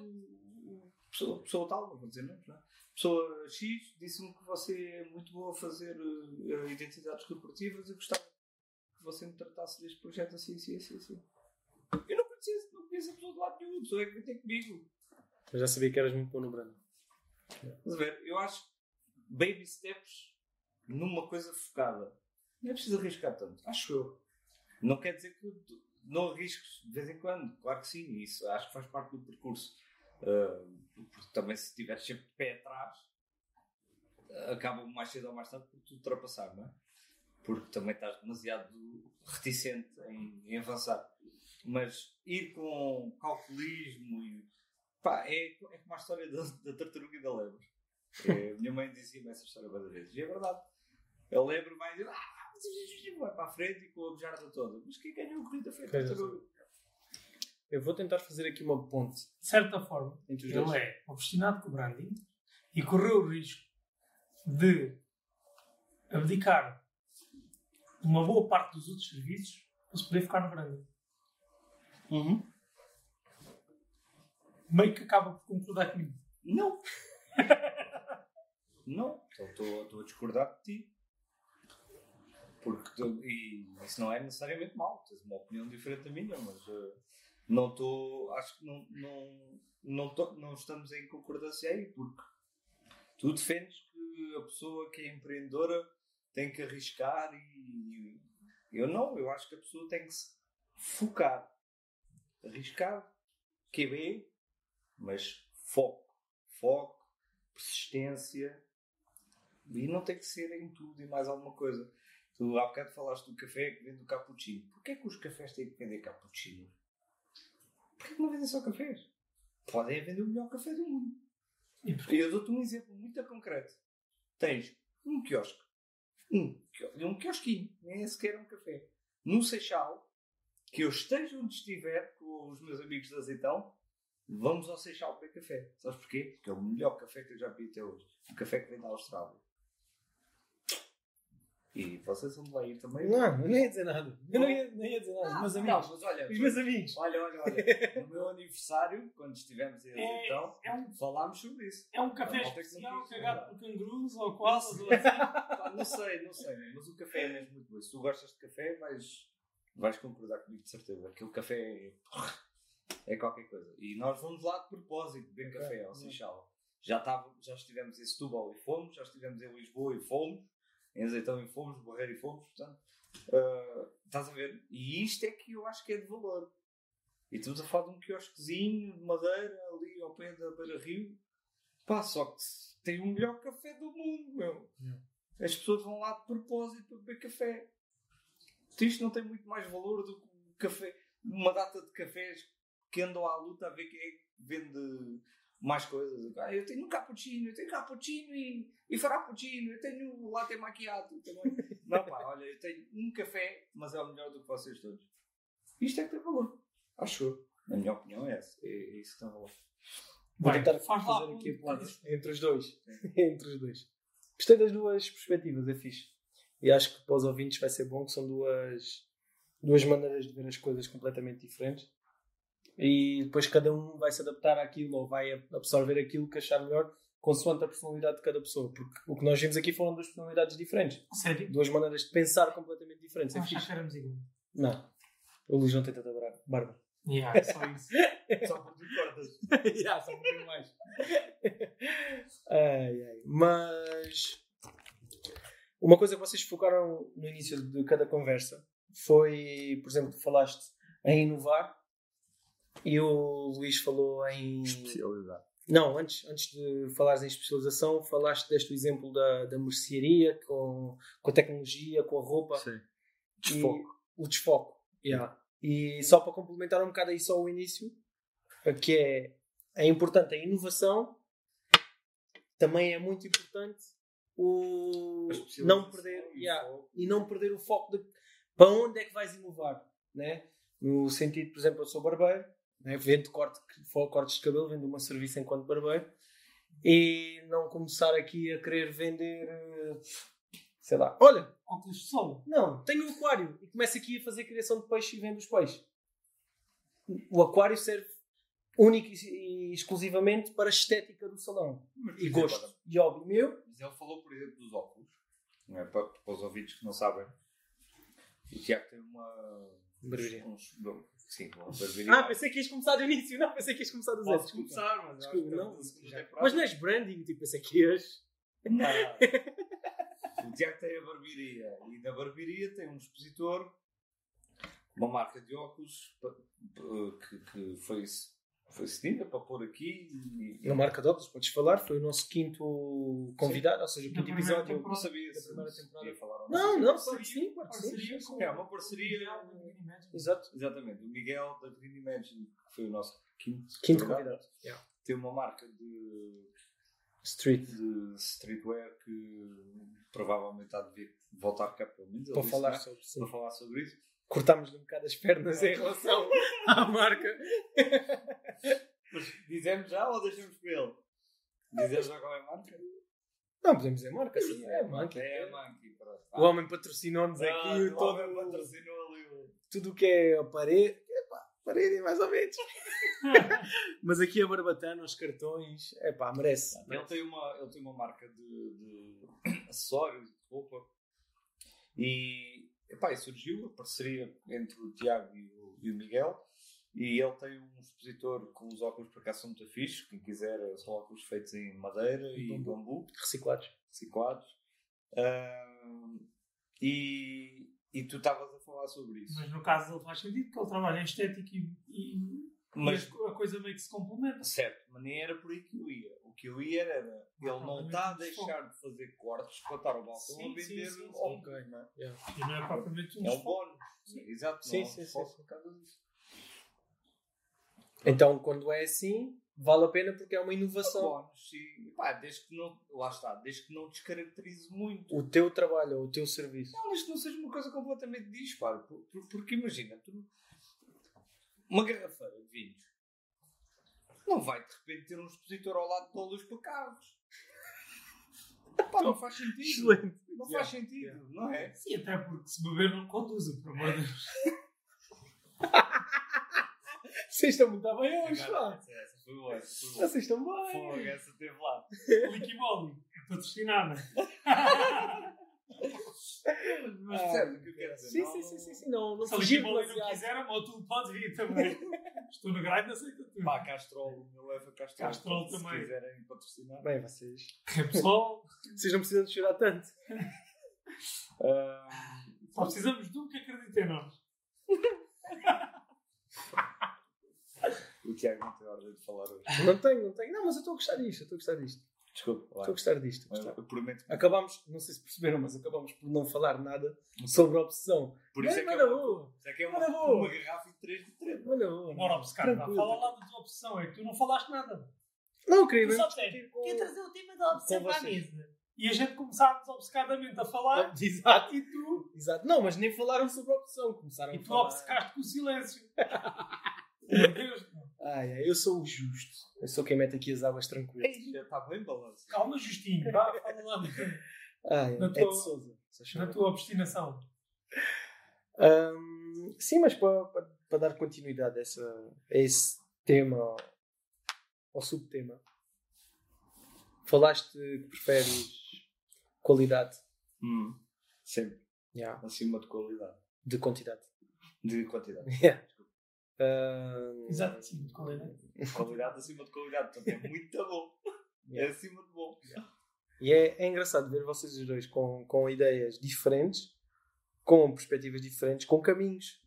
pessoa, pessoa tal, não vou dizer não, não. Pessoa X disse-me que você é muito boa a fazer uh, identidades corporativas e gostava que você me tratasse deste projeto assim, assim, assim, assim. Eu não conhecia, não conhecia a pessoa de lado nenhum, a pessoa é que veio ter comigo. Eu já sabia que eras muito bom no branding. Estás a ver? Eu acho baby steps numa coisa focada. Não é preciso arriscar tanto, acho eu. Não quer dizer que não arrisques de vez em quando, claro que sim, isso acho que faz parte do percurso. Uh, porque também se estiveres sempre de pé atrás, acaba mais cedo ou mais tarde por te ultrapassar, não é? Porque também estás demasiado reticente em, em avançar. Mas ir com calculismo e. Pá, é, é como a história da, da tartaruga e da lebre. É, minha mãe dizia-me essa história várias vezes. E é verdade. A lebre vai dizer. Ah, vai para a frente e com a bujarda toda. Mas quem ganhou a corrida foi a tartaruga. Eu vou tentar fazer aqui uma ponte. De certa forma, ele dois. é obstinado com o branding e correu o risco de abdicar uma boa parte dos outros serviços para se poder focar no branding. Uhum. Meio que acaba por concordar comigo. Não. não. Estou a discordar de ti. Porque e isso não é necessariamente mal. Tens uma opinião diferente da minha, mas uh, não estou. Acho que não, não, não, tô, não estamos em concordância aí, porque tu defendes que a pessoa que é empreendedora tem que arriscar e, e eu não. Eu acho que a pessoa tem que se focar arriscar, QB, mas foco, foco, persistência. E não tem que ser em tudo e mais alguma coisa. Tu há bocado falaste do café que vende o cappuccino. Porquê que os cafés têm que vender cappuccino? Porquê que não vendem só cafés? Podem vender o melhor café do mundo. E eu dou-te um exemplo muito concreto. Tens um quiosque. Um, um quiosquinho. Nem é sequer um café. No Seixal, que eu esteja onde estiver com os meus amigos de azeitão, vamos ao Seixal beber café. Sabes porquê? Porque é o melhor café que eu já vi até hoje. O café que vem da Austrália. E vocês vão lá ir também? Não, eu não ia dizer nada. Eu não ia, não ia dizer nada. Os meus amigos. Não, mas olha, Os meus amigos. olha, olha, olha. No meu aniversário, quando estivemos em É, então, é um, falámos sobre isso. é um café ser especial cagado por cangurus ou koalas ou assim. Não sei, não sei, mas o café é mesmo muito bom. Se tu gostas de café, vais, vais concordar comigo de certeza. Aquele café é, é qualquer coisa. E nós vamos lá de propósito beber Ok. café ao Seixal. Já, estava, já estivemos em Setúbal e fomos, já estivemos em Lisboa e fomos, em Azeitão e fomos, Barreiro e fomos, portanto, ah, estás a ver? E isto é que eu acho que é de valor. E estamos a falar de um quiosquezinho de madeira ali ao pé da Beira Rio. Pá, só que tem o melhor café do mundo, meu. As pessoas vão lá de propósito para beber café. Isto não tem muito mais valor do que um café, uma data de cafés que andam à luta a ver quem é que vende mais coisas. Ah, eu tenho um cappuccino, eu tenho cappuccino e, e frappuccino, eu tenho latte macchiato também. não, pá, olha, eu tenho um café, mas é o melhor do que vocês todos. Isto é que tem valor. Acho eu. Na minha opinião é essa. É, é isso que tem valor. Vou Bem, tentar faz lá fazer um- aqui a ponte entre os dois. entre os dois. Gostei das duas perspectivas, é fixe. E acho que para os ouvintes vai ser bom que são duas, duas maneiras de ver as coisas completamente diferentes. E depois cada um vai se adaptar àquilo ou vai absorver aquilo que achar melhor consoante a personalidade de cada pessoa. Porque o que nós vimos aqui foram duas personalidades diferentes. Sério? Duas maneiras de pensar completamente diferentes. É achar fixe. éramos iguais. Não. O Luís não tem tanta barba. Yeah, só isso. Só tu cortas. Já, só um bocadinho mais. ai, ai. Mas uma coisa que vocês focaram no início de cada conversa foi, por exemplo, tu falaste em inovar e o Luís falou em. Especialidade. Não, antes, antes de falares em especialização, falaste deste exemplo da, da mercearia com, com a tecnologia, com a roupa Sim. desfoco. o desfoco. Yeah. E só para complementar um bocado aí só o início, que é, é importante a inovação, também é muito importante o não perder e yeah, e não perder o foco de para onde é que vais inovar, né? No sentido, por exemplo, eu sou barbeiro, né? vendo corte, cortes de cabelo, vendo uma serviço enquanto barbeiro e não começar aqui a querer vender, eh, sei lá, olha, Óculos de sol. não, tenho um aquário e começo aqui a fazer criação de peixe e vendo os peixes. O aquário serve único e exclusivamente para a estética do salão. Mas, E exemplo, gosto. E hobby meu. Mas ele falou, por exemplo, dos óculos. Não é? para, para os ouvintes que não sabem. O Tiago tem uma. Barbearia. Uns, não, sim. Ah, pensei que ias começar do início. Não, pensei que ias começar do zero. Posso Desculpa. começar, mas Desculpa, acho que não, temporada. Mas não és branding, tipo, pensei que ias. Não. o Tiago tem a barbearia e na barbearia tem um expositor, uma marca de óculos que, que foi, foi cedida para pôr aqui e, Na marca de óculos, podes falar, foi o nosso quinto convidado, ou seja, o quinto episódio. não sabia Da se primeira temporada. falar Não, não, Parceria- sim, claro sim. Parceria com É uma parceria. Miguel da Green Imagine. Exato. Exatamente, o Miguel da Green Imagine, que foi o nosso quinto, Quinto convidado. Yeah. Tem uma marca de, Street. de streetwear que provavelmente há de vir voltar cá pelo menos. Para falar sobre sim. para falar sobre isso. Cortámos-lhe um bocado as pernas em relação à marca. Mas dizemos já ou deixamos para ele? Dizemos já qual é a marca? Não, podemos dizer marca, sim. É marca. É a Monkey, pronto. O homem patrocinou-nos Ah, aqui o todo, homem patrocinou ali o- tudo o que é a parede. Epá, parede mais ou menos. Mas aqui a barbatana, os cartões, é pá, merece. Ele tem uma, ele tem uma marca de, de acessórios, de roupa. E, epá, e surgiu a parceria entre o Tiago e o, e o Miguel. E ele tem um expositor com os óculos para cá são muito fixe. Quem quiser, são óculos feitos em madeira e Bambu. bambu, Reciclados. reciclados. Ah, e, e tu estavas a falar sobre isso. Mas no caso dele faz sentido que ele trabalha em estética e, e, Mas- e a coisa meio que se complementa. Certo, mas nem era por aí que eu ia. O que eu ia era, ele não está a deixar de fazer cortes para estar ao balcão Sim, a sim, vender sim, sim. óculos, não é? E não é propriamente um É um bónus. Exato, Sim, não é sim, desfoque sim, por causa disso. Então, quando é assim, vale a pena porque é uma É um inovação. bónus, sim. Pá, desde que não, lá está, desde que não descaracterize muito. O teu trabalho ou o teu serviço. Não, desde que não seja uma coisa completamente por- Porque imagina, tu, uma garrafeira de vinhos, não vai de repente ter um expositor ao lado de luz para carros. Pá, não faz sentido. Excelente. Não Yeah. faz sentido, não é? Sim, até porque se beber não conduzem, por amor de Deus. Vocês estão muito bem hoje, pá. Essa, foi boa. Vocês estão bem. Fogo, essa teve lá. Liquimoli, é patrocinada. Mas percebes o que eu quero dizer? Sim, Não- sim, sim, sim, sim. Não, não Se a fugir Liquimoli não quiser, a moto pode vir também. Estou no grind, aceita tudo. Pá, Castrol, eu levo a Castrol. Castrol se também. quiserem patrocinar. Bem, vocês. Pessoal, Vocês não precisam de chorar tanto. Ah, só precisamos de um que acredite em nós. o Tiago não tem ordem de falar hoje. Não tenho, não tenho. Não, mas eu estou a gostar disto. Eu estou a gostar disto. Desculpa, Estou a gostar disto. Eu, eu prometo que Acabámos, não sei se perceberam, mas acabámos por não falar nada sobre a obsessão. Por isso é que é Manda uma, boa. isso é, que é uma, uma garrafa de 3 de 3. Manda boa. Bora, obcecar. Tranquilo. fala lá da tua opção, é que tu não falaste nada. Não, eu queria Tu só tens, com... quer trazer o tema da com para a mesa. E a gente começámos obcecadamente a falar Exato. e tu, Exato. Não, mas nem falaram sobre a opção. Começaram e tu obcecaste com o silêncio. Meu Deus, não. Ai, ai, eu sou o justo. Eu sou quem mete aqui as águas tranquilas. Já está bem balançado. Calma, Justinho, vá, fala lá Ai, Na é tua- de Souza. na chama. tua obstinação. Ahm, sim, mas para, para, para dar continuidade a, essa, a esse tema, ao, ao subtema, falaste que preferes qualidade Hum, sempre. yeah, Acima de qualidade. de quantidade. De quantidade. Yeah. Exato, sim, de qualidade. Qualidade acima de qualidade. Portanto, é muito bom. É Yeah. acima de bom. E é, é engraçado ver vocês os dois com, com ideias diferentes, com perspectivas diferentes, com caminhos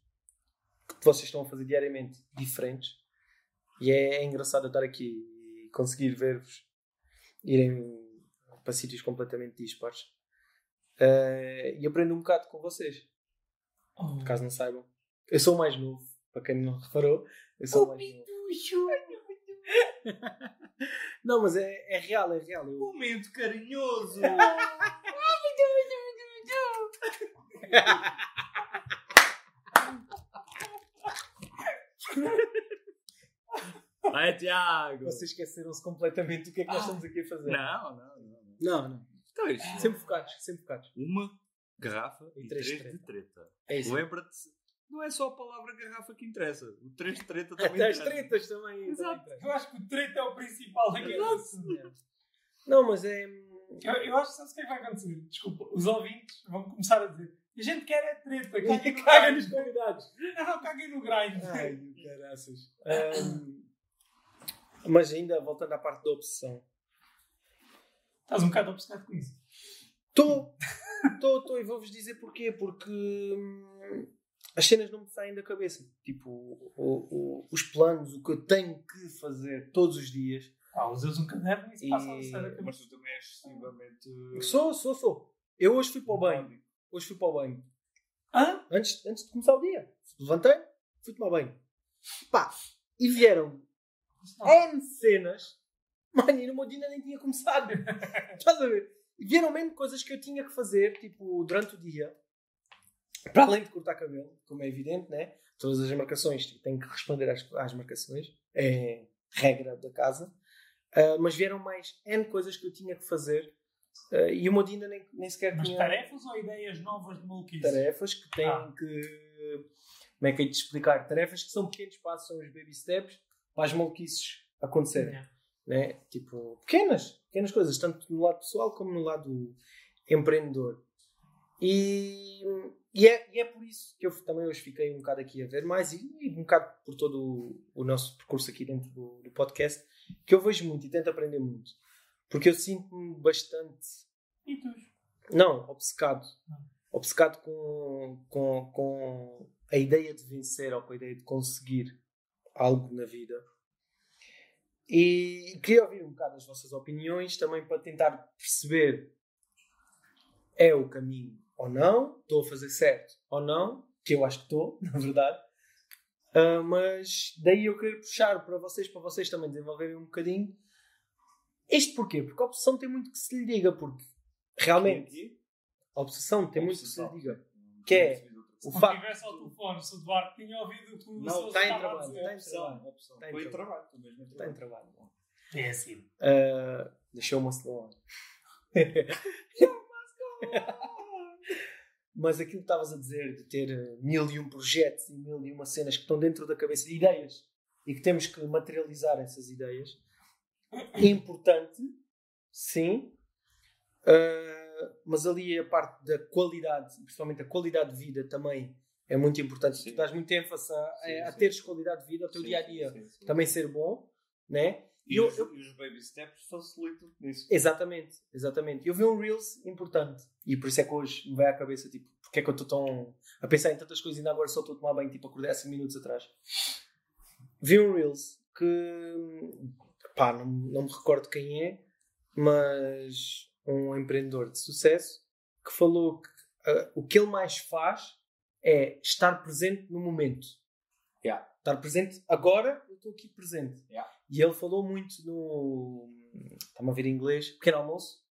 que vocês estão a fazer diariamente diferentes. E é, é engraçado estar aqui e conseguir ver-vos irem para sítios completamente dispares. Eh, e aprendo um bocado com vocês, Oh. caso não saibam. Eu sou o mais novo, para quem não reparou. Eu sou o novo. Não, mas é, é real, é real. Eu, Momento carinhoso. Vai, Tiago! vocês esqueceram-se completamente do que é que nós estamos aqui a fazer. Não, não, não. não. Não. Então é isso. Sempre focados, sempre focados. Uma garrafa E e, três três, de de treta. É isso. Lembra-te, não é só a palavra garrafa que interessa. O três de treta também Até as interessa. tretas também. Exato. também Eu acho que o treta é o principal aqui. interessa. Não, mas é. Eu, eu acho que sabes o que é que vai acontecer? Desculpa, os ouvintes vão começar a dizer a gente quer é treta, no Caga grind. nos convidados. Não, não, caguem no grind. Ai, caraças. Ahm, mas ainda, voltando à parte da obsessão. Estás um bocado obcecado com isso. Estou, estou, estou e vou-vos dizer porquê. Porque hum, as cenas não me saem da cabeça. Tipo, o- o- os planos, o que eu tenho que fazer todos os dias. Ah, usas um caderno e E- passa a ser cabeça. Mas tu também és excessivamente. Sou, sou, sou. Eu hoje fui para o banho. Hoje fui para o banho. Hã? Antes, antes de começar o dia. Levantei, fui tomar banho. Pá, e vieram N cenas. Mano, e no meu dia ainda nem tinha começado. Estás a ver? E vieram mesmo coisas que eu tinha que fazer, tipo, durante o dia. Para além de cortar cabelo, como é evidente, né? Todas as marcações, tipo, tenho que responder às, às marcações. É regra da casa. Ah, mas vieram mais N coisas que eu tinha que fazer. ah, e dia ainda nem, nem sequer Mas tinha tarefas ou ideias novas de maluquice? tarefas que têm Ah. que. Como é que é de explicar? Tarefas que são pequenos passos, são os baby steps para as maluquices acontecerem. Yeah. Né? Tipo, pequenas, pequenas coisas, tanto no lado pessoal como no lado empreendedor. E, e, é, e é por isso que eu também hoje fiquei um bocado aqui a ver mais e, e um bocado por todo o, o nosso percurso aqui dentro do, do podcast, que eu vejo muito e tento aprender muito. Porque eu sinto-me bastante E tu? não, obcecado. Ah. Obcecado com, com, com a ideia de vencer ou com a ideia de conseguir algo na vida. E queria ouvir um bocado as vossas opiniões também para tentar perceber é o caminho ou não, estou a fazer certo ou não, que eu acho que estou, na verdade. Ah, mas daí eu queria puxar para vocês, para vocês também desenvolverem um bocadinho. Isto porquê? Porque a obsessão tem muito que se lhe diga, porque realmente a obsessão tem muito que se lhe diga. Que é- o Se facto. tivesse ao telefone, se o Duarte tinha ouvido o que o Não, está em trabalho, está em trabalho. Está em trabalho. Está em trabalho. É assim. Uh, deixou uma slow Mas aquilo que estavas a dizer de ter eh, mil e um projetos e mil e uma cenas que estão dentro da cabeça, ideias, e que temos que materializar essas ideias, é importante, sim, uh, mas ali a parte da qualidade, principalmente a qualidade de vida também é muito importante. Sim. Tu dás muito ênfase a, Sim, a sim. teres qualidade de vida, ao teu Sim, dia a dia também ser bom, né? E, eu- os, eu- e os baby steps facilitam nisso. Exatamente, exatamente. Eu vi um Reels importante e por isso é que hoje me vai à cabeça, tipo, porque é que eu estou tão a pensar em tantas coisas e ainda agora só estou a tomar banho, tipo, acordei há 5 minutos atrás. Vi um Reels que, pá, não, não me recordo quem é, mas um empreendedor de sucesso que falou que ah, o que ele mais faz é estar presente no momento. Yeah. Estar presente agora, eu estou aqui presente. Yeah. E ele falou muito no. Está-me a ver em inglês? Pequeno almoço.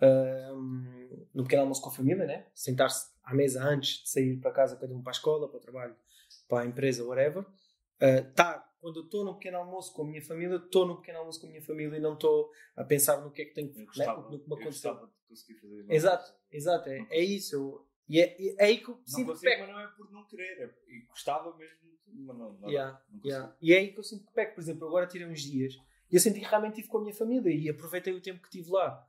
Ahm, no pequeno almoço com a família, né? Sentar-se à mesa antes de sair para casa, cada um para a escola, para o trabalho, para a empresa, whatever. Ah, tá, quando eu estou no pequeno almoço com a minha família, estou no pequeno almoço com a minha família e não estou a pensar no que é que tenho que né? no que me aconteceu. fazer isso. Exato, exato, é, é isso. eu- e é, e é aí que eu Não sinto que consigo, peco. mas não é por não querer. É, e gostava mesmo, mas não. não, Yeah, não. Yeah. E é aí que eu sinto que peco. Por exemplo, agora tirei uns dias e eu senti que realmente estive com a minha família e aproveitei o tempo que estive lá.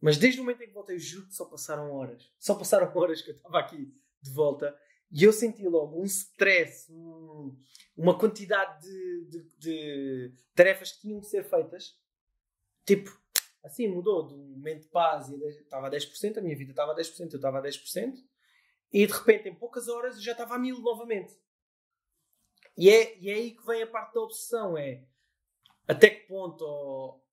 Mas desde o momento em que voltei, juro que só passaram horas. Só passaram horas que eu estava aqui de volta e eu senti logo um stress, um- uma quantidade de, de- de tarefas que tinham que ser feitas. Tipo, assim mudou um momento de paz estava a 10%, a minha vida estava a 10%, eu estava a 10%, e de repente, em poucas horas, eu já estava a mil novamente. E é, e é aí que vem a parte da obsessão: é até que ponto. Ou,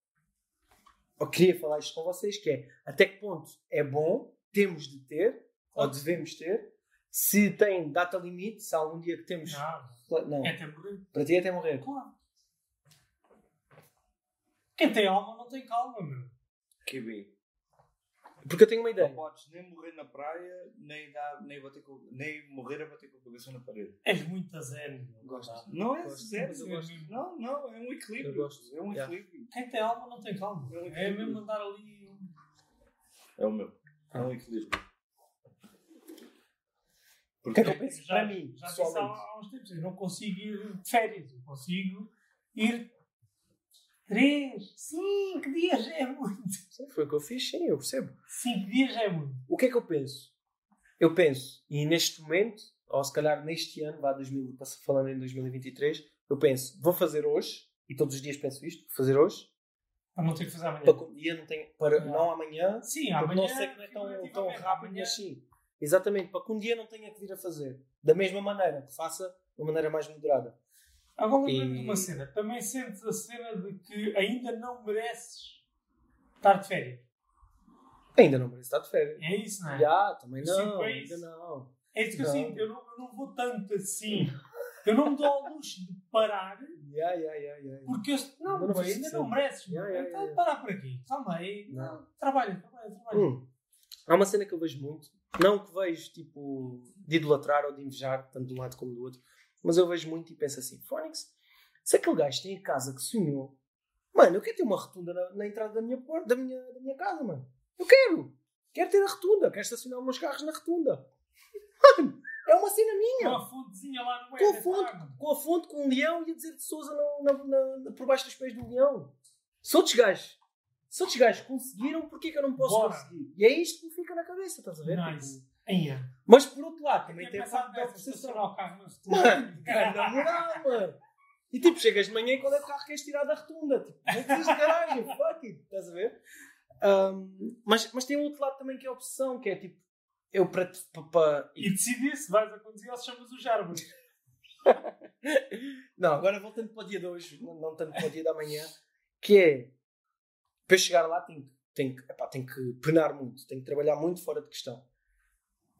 ou queria falar isto com vocês: que é até que ponto é bom, temos de ter, ou devemos ter, se tem data limite, se há algum dia que temos. Não, Não, é temporário. para ti é até morrer. Claro. Quem tem alma não tem calma, meu. QB. Porque eu tenho uma ideia. Não podes nem morrer na praia, nem, dar, nem, bater com, nem morrer a bater com a cabeça na parede. És muito a meu. Gosto. Não. Não é zero. mas eu gosto. Não, não, é um equilíbrio. Eu gosto. É um Yeah. equilíbrio. Quem tem alma não tem calma. É um É mesmo andar ali. É o meu. É um equilíbrio. O que é que eu penso? Já, para mim, já disse há, há uns tempos, eu não consigo ir de férias. Eu consigo ir três, cinco dias já é muito. Sim, Foi o que eu fiz, sim, eu percebo. Cinco dias já é muito. O que é que eu penso? Eu penso, e neste momento, ou se calhar neste ano, vá 2000, passo- falando em 2023, eu penso, vou fazer hoje, e todos os dias penso isto, vou fazer hoje, Para não ter que fazer amanhã. para dia não tenha, para, Não. não amanhã, Sim, amanhã. não sei que não é tão, tão rápido, mas sim. Exatamente, para que um dia não tenha que vir a fazer. Da mesma maneira, que faça de uma maneira mais moderada. Agora lembrei-me de uma cena. Também sentes a cena de que ainda não mereces estar de férias. Ainda não merece estar de férias. É isso, não é? Já, também Eu sinto não, bem ainda isso. não. É isso que eu Não. sinto. Eu não, eu não vou tanto assim. Eu não me dou ao luxo de parar já, já. porque eu, não, Ainda não foi ainda não mereces. Ya, meu. ya, ya, então ya. parar por aqui. Calma aí. Não. Trabalha, trabalha, trabalha. Hum. Há uma cena que eu vejo muito, não que vejo tipo de idolatrar ou de invejar, tanto de um lado como do outro, mas eu vejo muito e penso assim: Phonics, se aquele gajo tem a casa que sonhou, mano, eu quero ter uma rotunda na, na entrada da minha, porta, da, minha, da minha casa, mano. Eu quero, quero ter a rotunda, quero estacionar os meus carros na rotunda. Mano, é uma cena Com minha. a fontezinha lá no meio. Com a da fonte, tarde. com a fonte, com um leão e a dizer de Souza na- na- na- por baixo dos pés do leão. Se outros gajos, se outros gajos conseguiram, porquê que eu não posso Bora. conseguir? E é isto que me fica na cabeça, estás a ver? Nice. Tipo, Mas por outro lado, também tem a da o carro na Mano, cara, na moral, mano. E tipo, chegas de manhã e qual é o carro que queres tirar da rotunda? Tipo, não precisas de garagem, fuck it, estás a ver? Ahm, mas, mas tem um outro lado também que é a obsessão, que é tipo, eu para. para- para- E decidir se vais a conduzir ou se chamas os árvores. Não, agora voltando para o dia de hoje, não, não tanto para o dia da manhã, que é para eu chegar lá tenho, tenho, epá, tenho que penar muito, tenho que trabalhar muito fora de questão.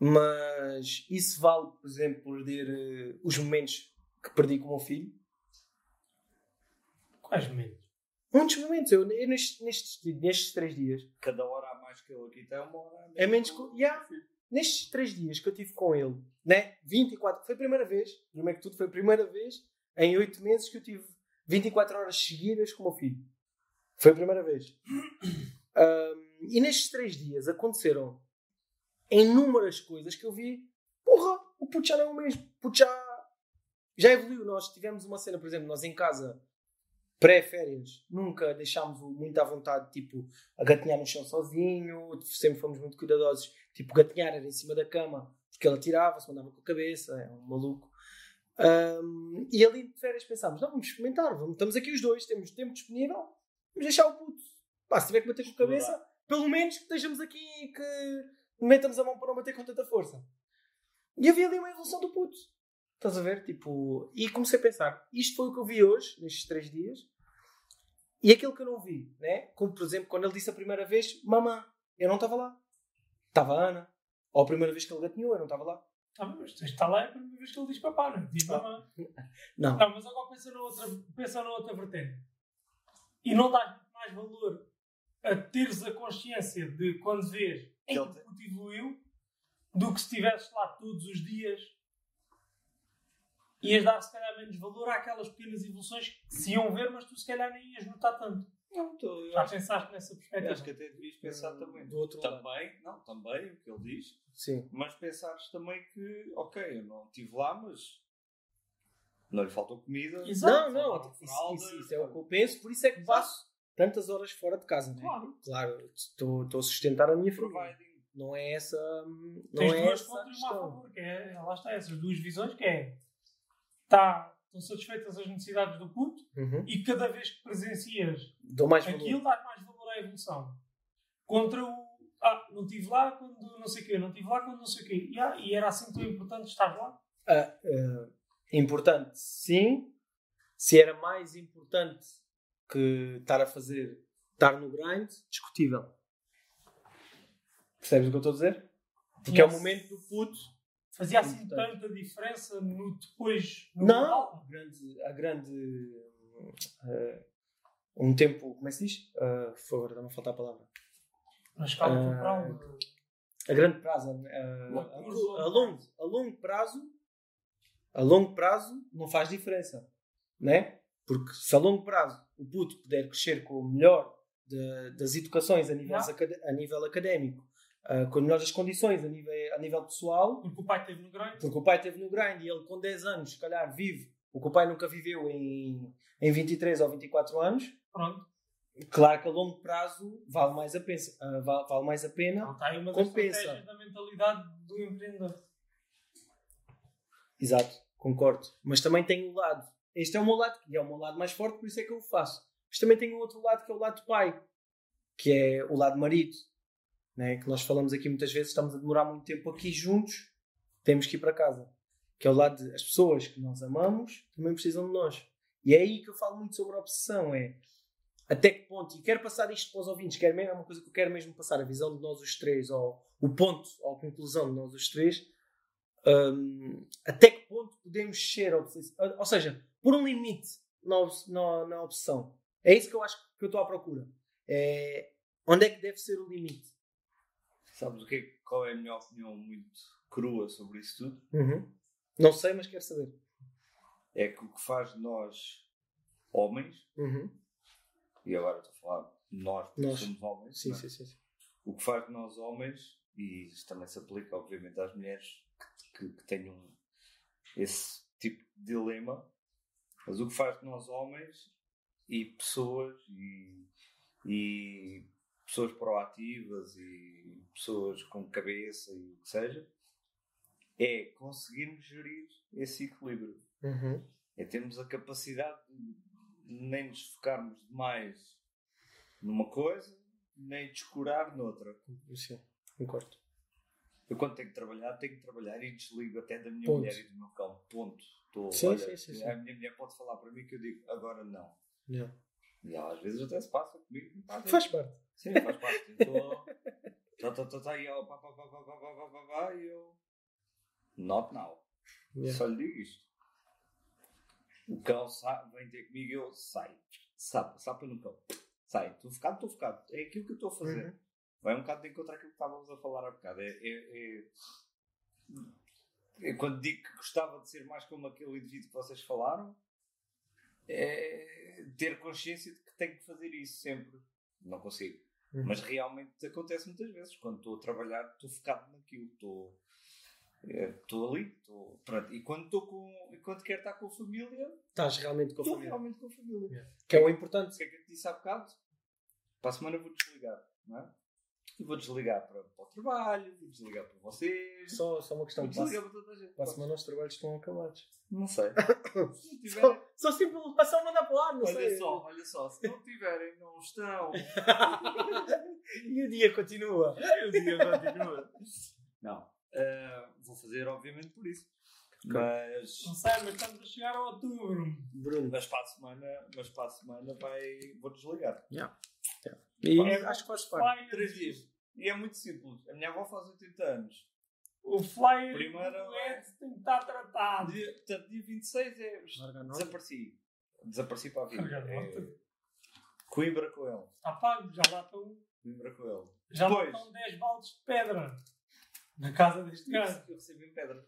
Mas isso vale, por exemplo, perder eh, os momentos que perdi com o meu filho. Quais momentos? Muitos momentos, eu, eu nestes, nestes, nestes três dias Cada hora a mais que ele aqui tem, uma hora a menos. é menos. co- Yeah, nestes três dias que eu tive com ele, né? 24, foi a primeira vez, primeiro que tudo, foi a primeira vez em oito meses que eu tive 24 horas seguidas com o meu filho. Foi a primeira vez. Um, e nestes três dias aconteceram inúmeras coisas que eu vi. Porra, o puto já não é o mesmo. O puto já, já evoluiu. Nós tivemos uma cena, por exemplo, nós em casa, pré-férias, nunca deixámos muito à vontade, tipo, a gatinhar no chão sozinho. Sempre fomos muito cuidadosos. Tipo, gatinhar era em cima da cama, porque ele atirava-se, mandava com a cabeça. É um maluco. Um, e ali de férias pensámos: não, vamos experimentar. Vamos, estamos aqui os dois, temos tempo disponível. Vamos deixar o puto. Pá, se tiver que bater com a cabeça, pelo menos que estejamos aqui que metamos a mão para não bater com tanta força. E havia ali uma evolução do puto. Estás a ver? Tipo, e comecei a pensar: isto foi o que eu vi hoje, nestes três dias, e aquilo que eu não vi, né? Como por exemplo, quando ele disse a primeira vez: Mamã, eu não estava lá. Estava a Ana. Ou a primeira vez que ele gatinhou, eu não estava lá. Ah, mas está lá é a primeira vez que ele diz papá, não é? Diz mamã. Não. Não, mas agora pensa na outra, pensa na outra vertente. E não dás mais valor a teres a consciência de quando vês em que o puto evoluiu do que se estivesses lá todos os dias ias dar se calhar menos valor àquelas pequenas evoluções que se iam ver, mas tu se calhar nem ias notar tanto. Não, tô, eu Já pensaste nessa perspectiva? acho que até devias pensar também. Do outro lado. também, não, também, o que ele diz, Sim. mas pensares também que, ok, eu não estive lá, mas não lhe faltou comida. Exato. Não, não, isso, fraldas, isso- isso é o que eu penso, por isso é que passo tantas horas fora de casa. Né? Claro. Claro, estou estou a sustentar a minha família. Não é essa. Não Tens é duas essa contas a e favor, que é, lá está, essas duas visões, que é tá, estão satisfeitas as necessidades do puto Uhum. e cada vez que presencias aquilo dás mais valor à evolução. Contra o ah, não estive lá quando não sei o quê, não estive lá quando não sei o quê. E, ah, e era assim tão importante estar lá? Ah, ah, importante, sim. Se era mais importante que estar a fazer, estar no grind, discutível. Percebes o que eu estou a dizer? Porque é o momento do puto. Fazia assim Importante. tanta diferença no depois, no Não! A grande. A grande ah, um tempo. Como é que se diz? Uh, por favor, está-me a faltar a palavra. Na escala temporal. A grande prazo. prazo. a longo, a longo prazo. A longo prazo não faz diferença. Né? Porque se a longo prazo o puto puder crescer com o melhor de- das educações a nível, a nível académico, ah, com as melhores condições a nível, a nível pessoal, Porque o pai teve no grande. porque o pai teve no grind e ele com 10 anos, se calhar, vive o que o pai nunca viveu em, em 23 ou 24 anos, Pronto. claro que a longo prazo vale mais a, pensa, ah, vale, vale mais a pena. Não está aí uma Compensa. da mentalidade do empreendedor. Exato, concordo. Mas também tem o lado. Este é o meu lado, e é o meu lado mais forte, por isso é que eu o faço. Mas também tem o outro lado, que é o lado pai, que é o lado marido. Né? Que nós falamos aqui muitas vezes, estamos a demorar muito tempo aqui juntos, temos que ir para casa. Que é o lado de as pessoas que nós amamos também precisam de nós. E é aí que eu falo muito sobre a obsessão. É até que ponto, e quero passar isto para os ouvintes, quero mesmo, é uma coisa que eu quero mesmo passar, a visão de nós os três, ou o ponto, ou a conclusão de nós os três, hum, até que ponto podemos ser obsessivos, ou seja, por um limite na, na, na obsessão. É isso que eu acho que eu estou à procura. É, onde é que deve ser o limite? Sabes o que é- qual é a minha opinião muito crua sobre isso tudo? Não sei, mas quero saber. É que o que faz de nós homens, Uhum. e agora estou a falar de nós porque Nós. somos homens, Sim, é? sim, sim, sim. o que faz de nós homens, e isso também se aplica obviamente às mulheres que, que tenham esse tipo de dilema, mas o que faz de nós homens e pessoas e, e pessoas proativas e pessoas com cabeça e o que seja, é conseguirmos gerir esse equilíbrio. Uhum. É termos a capacidade de nem nos focarmos demais numa coisa, nem descurar noutra. Sim, concordo. Eu quando tenho que trabalhar, tenho que trabalhar e desligo até da minha Ponto. mulher e do meu cão. Ponto. Estou, Sim, olha, sim, sim, sim. A minha mulher pode falar para mim que eu digo agora não. Yeah. E ela às vezes até se passa comigo. Pá, Faz parte. Sim, faz parte. Estou. Tá, tá, tá, e ela pá, pá, pá, pá, pá, pá, pá, pá, pá, e eu. Not now. Yeah. Só lhe digo isto. O cão sa- vem ter comigo e eu sai. Sapa, sapa no cão. Sai. Estou focado, estou focado. É aquilo que eu estou a fazer. Uhum. Vai um bocado de encontrar aquilo que estávamos a falar há bocado. É, é, é- é quando digo que gostava de ser mais como aquele indivíduo que vocês falaram, é ter consciência de que tenho que fazer isso sempre. Não consigo. Uhum. Mas realmente acontece muitas vezes. Quando estou a trabalhar, estou focado naquilo. Estou, é, estou ali. Estou, pronto. E quando, estou com, e quando quero estar com a família, Estás realmente com a estou família. realmente com a família. Que é o O importante. que é que eu te disse há bocado? Para a semana vou desligar, não é? E vou desligar para, para o trabalho, vou desligar para vocês. Só, só uma questão. vou desligar para toda a gente. para a semana os trabalhos estão acabados. Não sei. Se não tiverem, Só, só se tipo, passar mandar para lá, não olha sei. só, olha só, se não tiverem, não estão. E o dia continua. o dia continua. Não. eh, vou fazer, obviamente, por isso. Mas, Não sei, mas estamos a chegar a outubro. Bruno. mas, para a semana, mas para a semana vai, vou desligar. E É, acho que faz parte. Flyer, Três dias. E é muito simples. A minha avó faz 80 anos. O flyer Primeiro- do doente tem que estar tratado. Dia, portanto, dia 26 é. Nota. Desapareci. Desapareci para a vida. É. Coimbra com ele. Está pago, já lá estão, Coimbra com ele. já lá Depois. estão 10 baldes de pedra na casa deste gajo. Eu recebi em pedra.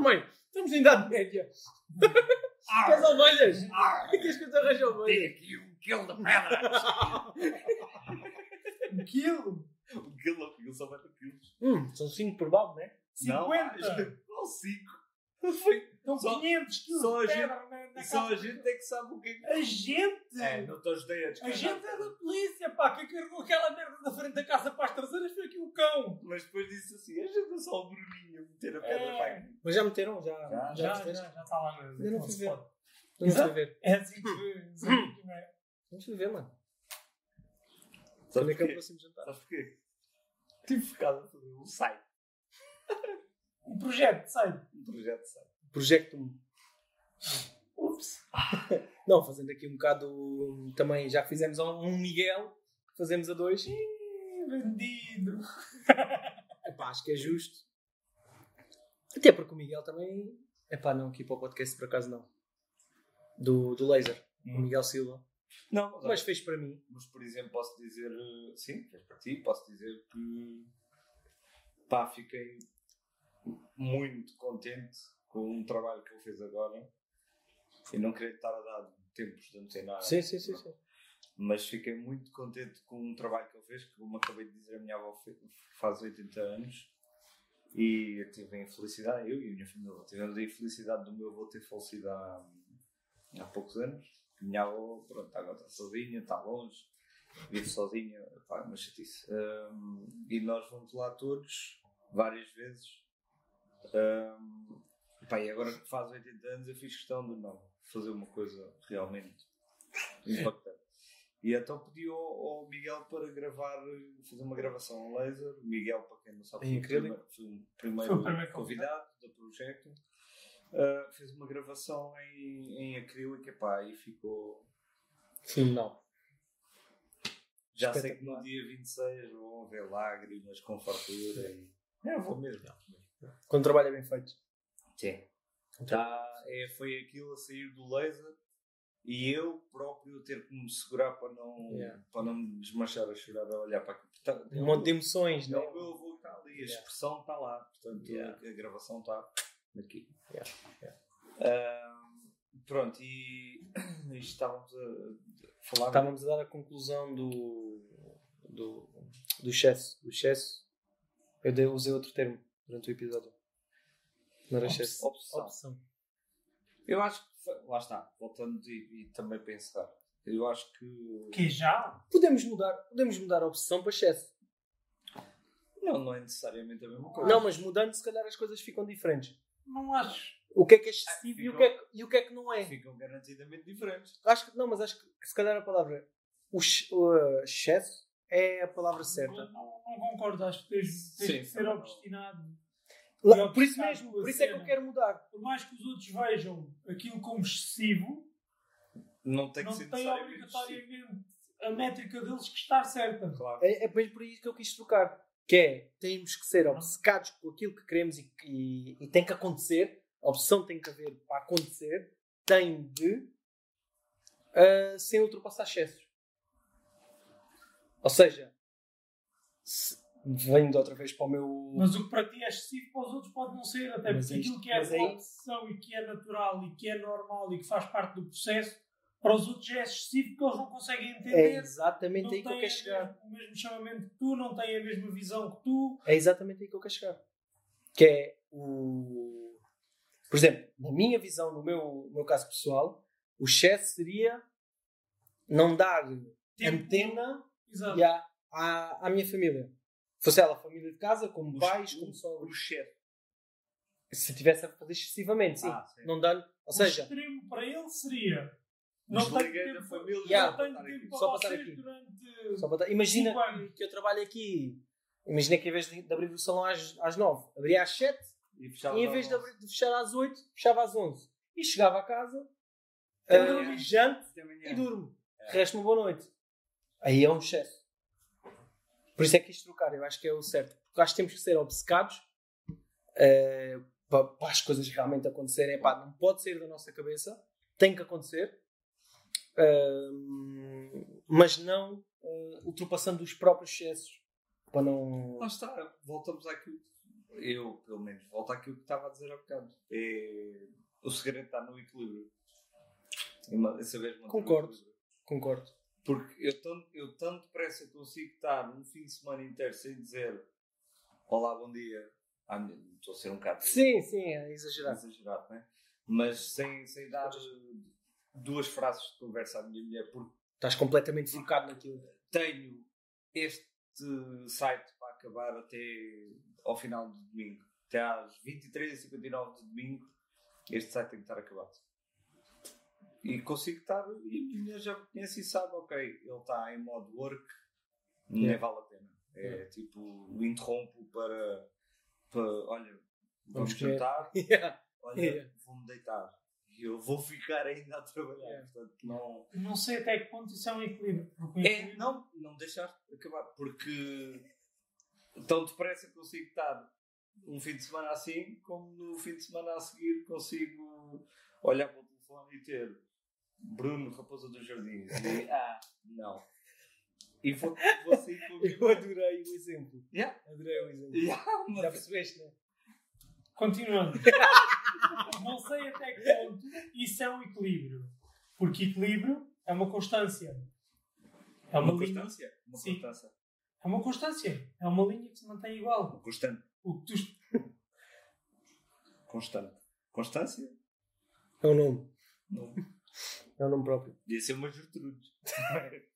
Mãe, estamos em idade média. Queres ovelhas? Queres que eu te arranje ovelhas? aqui um quilo de pedra. Um quilo? um quilo, um quilo só vai ter quilos. Hum, são 5 por balde, né? 50? Não, 5. Foi. Estão Só- 500 quilos só a de gente- pedra na, na Só a gente é que sabe o que é que. A gente! É, não te ajudei a A gente é da polícia, pá! Quem carregou aquela merda da frente da casa para as traseiras foi aqui o cão! Mas depois disse assim: a gente é só o Bruninho a meter a pedra É. para. Mas já meteram? Já, Já, Já, já, fizeste? já está lá na Ainda não fui ver. fui ver. É assim que assim é. Não fui ver, mano. Sabes é que é o próximo jantar? Sabes porquê? Estive focado a fazer um site. Um projeto, sai. Um projeto de site. Projeto-me. Ups. Não, fazendo aqui um bocado também, já que fizemos um Miguel, fazemos a dois. Vendido. Epá, acho que é justo. Até porque o Miguel também. Epá, não, aqui para o podcast por acaso não. Do, do Laser. O Miguel Silva. Não, mas, Mas fez para mim. mas, por exemplo, posso dizer, eh, sim, fez para ti, posso dizer que pá, fiquei muito contente com o trabalho que ele fez agora. E não queria estar a dar tempos de antena. Sim, sim, sim. sim. Mas fiquei muito contente com o trabalho que ele fez, que como acabei de dizer, a minha avó faz 80 anos. E eu tive a infelicidade, eu e a minha família, tivemos a infelicidade do meu avô ter falecido há, há poucos anos. Minha avó, pronto, agora está sozinha, está longe, vive sozinha, pá, é uma chatice. Hum, e nós vamos lá todos, várias vezes. Hum, pá, e agora que faz 80 anos, eu fiz questão de não fazer uma coisa realmente impactante. E então pedi ao, ao Miguel para gravar, fazer uma gravação a laser. O Miguel, para quem não sabe, Em foi o primeiro, foi o primeiro, Foi o primeiro convidado do projeto. Uh, fez uma gravação em, em acrílico epá, e ficou. Sim, não. Já sei que no dia 26 vão haver lágrimas com fartura e. É, vou mesmo. Quando o trabalho é bem feito. Sim. Tá, é, foi aquilo a sair do laser e eu próprio ter que me segurar para não, Yeah. para não me desmanchar a chorar a olhar para aquilo. Tá, Um monte de emoções, não, não o meu avô está ali, a Yeah. expressão está lá, portanto Yeah. a, gravação está aqui. Ahm, pronto, e estávamos a falar. Estávamos a dar a conclusão do. do. do excesso. Do excesso. Eu usei outro termo durante o episódio. Não era excesso. Opção. Opção. Eu acho que, lá está, voltando e, e também pensar, eu acho que. Que já? Podemos mudar, podemos mudar a opção para excesso. Não, não é necessariamente a mesma coisa. Não, mas mudando, se calhar as coisas ficam diferentes. Não acho. O que é que é excessivo Ah, e, o que é que, e o que é que não é? Ficam garantidamente diferentes. Acho que, não, mas acho que se calhar a palavra o, o, excesso é a palavra certa. Não, não concordo, acho que tens, tens Sim, que ser não. obstinado. Lá- por isso mesmo, por isso é que eu quero mudar. Por mais que os outros vejam aquilo como excessivo, Não tem que não ser tem obrigatoriamente a métrica deles que está certa. Claro. É, é por isso que eu quis trocar. Que é, temos que ser obcecados com aquilo que queremos e, e, e tem que acontecer. A opção tem que haver para acontecer. Tem de, uh, sem ultrapassar excessos. Ou seja, se, vendo outra vez para o meu. Mas o que para ti é excessivo, para os outros pode não ser. Até Mas porque é isto- aquilo que é mas é obsessão e que é natural e que é normal e que faz parte do processo, para os outros é excessivo porque eles não conseguem É entender. exatamente não aí que eu quero chegar. o mesmo chamamento que tu, não têm a mesma visão que tu. É exatamente aí que eu quero chegar. Que é o. Por exemplo, na minha visão, no meu, no meu caso pessoal, o excesso seria não dar Tempo. antena Exato. à, à, à minha família. Fosse ela família de casa, como O pais, como o sogros. chefe. Se tivesse a fazer excessivamente, sim. Ah, sim. Não dá Ou o seja, extremo para ele seria. Não tenho tempo, da família. Yeah. não tenho tempo para Só para estar vocês aqui. durante. só para imagina que, eu trabalho aqui. Imagina que em vez de, de abrir o salão às, às 9, abria às 7 E fechava e em vez de, abrir, de fechar às 8, fechava às 11. E chegava a casa, Até amanhã. e durmo. É. Resta uma boa noite. Aí é um excesso. Por isso é que isto trocar, eu acho que é o certo. Porque acho que temos que ser obcecados eh, para, para as coisas realmente acontecerem. Não pode sair da nossa cabeça, tem que acontecer, Ahm, mas não eh, ultrapassando os próprios excessos. Para não. Lá está, voltamos àquilo. Eu, pelo menos, volto àquilo que estava a dizer há bocado. É... O segredo está no equilíbrio. Saber Concordo. Concordo. Porque eu tanto, eu tanto depressa consigo estar um fim de semana inteiro sem dizer Olá, bom dia. Ah, estou a ser um bocado Sim, sim, é exagerado. exagerado, né? Mas sem, sem dar duas frases de conversa à minha mulher, porque Estás completamente focado naquilo. tenho este site para acabar até ao final do domingo. Até às 23h59 de domingo, este site tem que estar acabado. E consigo estar, e a minha mulher já me conhece e sabe, ok, ele está em modo work, nem Yeah. vale a pena. É tipo, o interrompo para, para olha, vamos Vamos jantar, Yeah. olha, Yeah. vou-me deitar. E eu vou ficar ainda a trabalhar. Yeah. Portanto, não. Não sei até que ponto isso é um equilíbrio. O É, equilíbrio- não, não deixar acabar, porque tão depressa consigo estar um fim de semana assim, como no fim de semana a seguir consigo olhar para o telefone e ter Bruno, Raposa dos Jardins, e ah, não. E vou, vou sair com Eu adorei o exemplo. Yeah. Adorei o exemplo. Yeah, Já mas- percebeste, né? Continuando. não sei até que ponto isso é um equilíbrio. Porque equilíbrio é uma constância. É uma, uma constância. Uma Sim. constância. É uma constância. É uma linha que se mantém igual. Uma constante. O que tu, Constante. Constância? É o nome. Não. É o nome próprio. Devia ser uma Gertrude.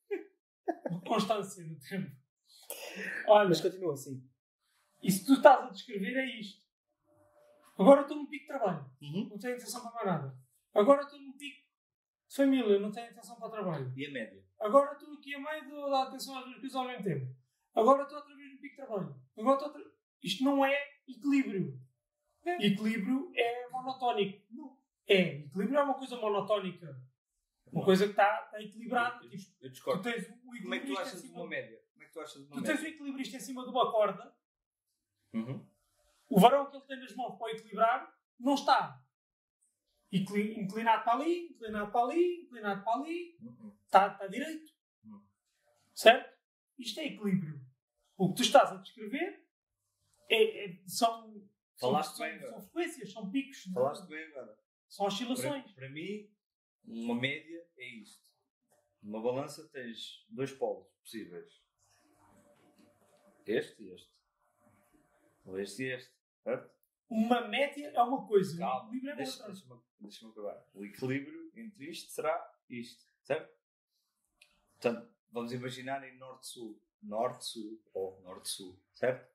constância no tempo. Olha, Mas continua assim. e se tu estás a descrever é isto. Agora estou num pico de trabalho. Uhum. Não tenho atenção para mais nada. Agora estou num pico de família. Não tenho atenção para o trabalho. E a média? Agora estou aqui a meio de dar atenção às duas coisas ao mesmo tempo. Agora estou outra vez no pico de trabalho. Agora estou outra... Isto não é equilíbrio. Equilíbrio é monotónico. Não. É. Equilíbrio é uma coisa monotónica. Uma coisa que está, está equilibrada. Eu, Tipo, eu tu discordo. tens o Como é que tu equilibrista achas em de cima... uma média? Como é que tu achas de uma Tu tens o média? equilibrista em cima de uma corda. Uhum. O varão que ele tem nas mãos para equilibrar não está. Incli- Inclinado para ali, inclinado para ali, inclinado para ali. Uhum. Está, está direito. Hum. Certo? Isto é equilíbrio. O que tu estás a descrever é- é- são, Falaste são, bem, são, frequências, são picos, de- Falaste bem agora. São Para, oscilações. para mim, uma média é isto. Numa balança tens dois polos possíveis. Este e este. Ou este e este. Certo? Uma média é uma coisa, Calma, um equilíbrio é deixa- outra. deixa-me deixa acabar. O equilíbrio entre isto será isto, certo? Portanto, vamos imaginar em norte-sul. Norte-sul ou norte-sul, certo?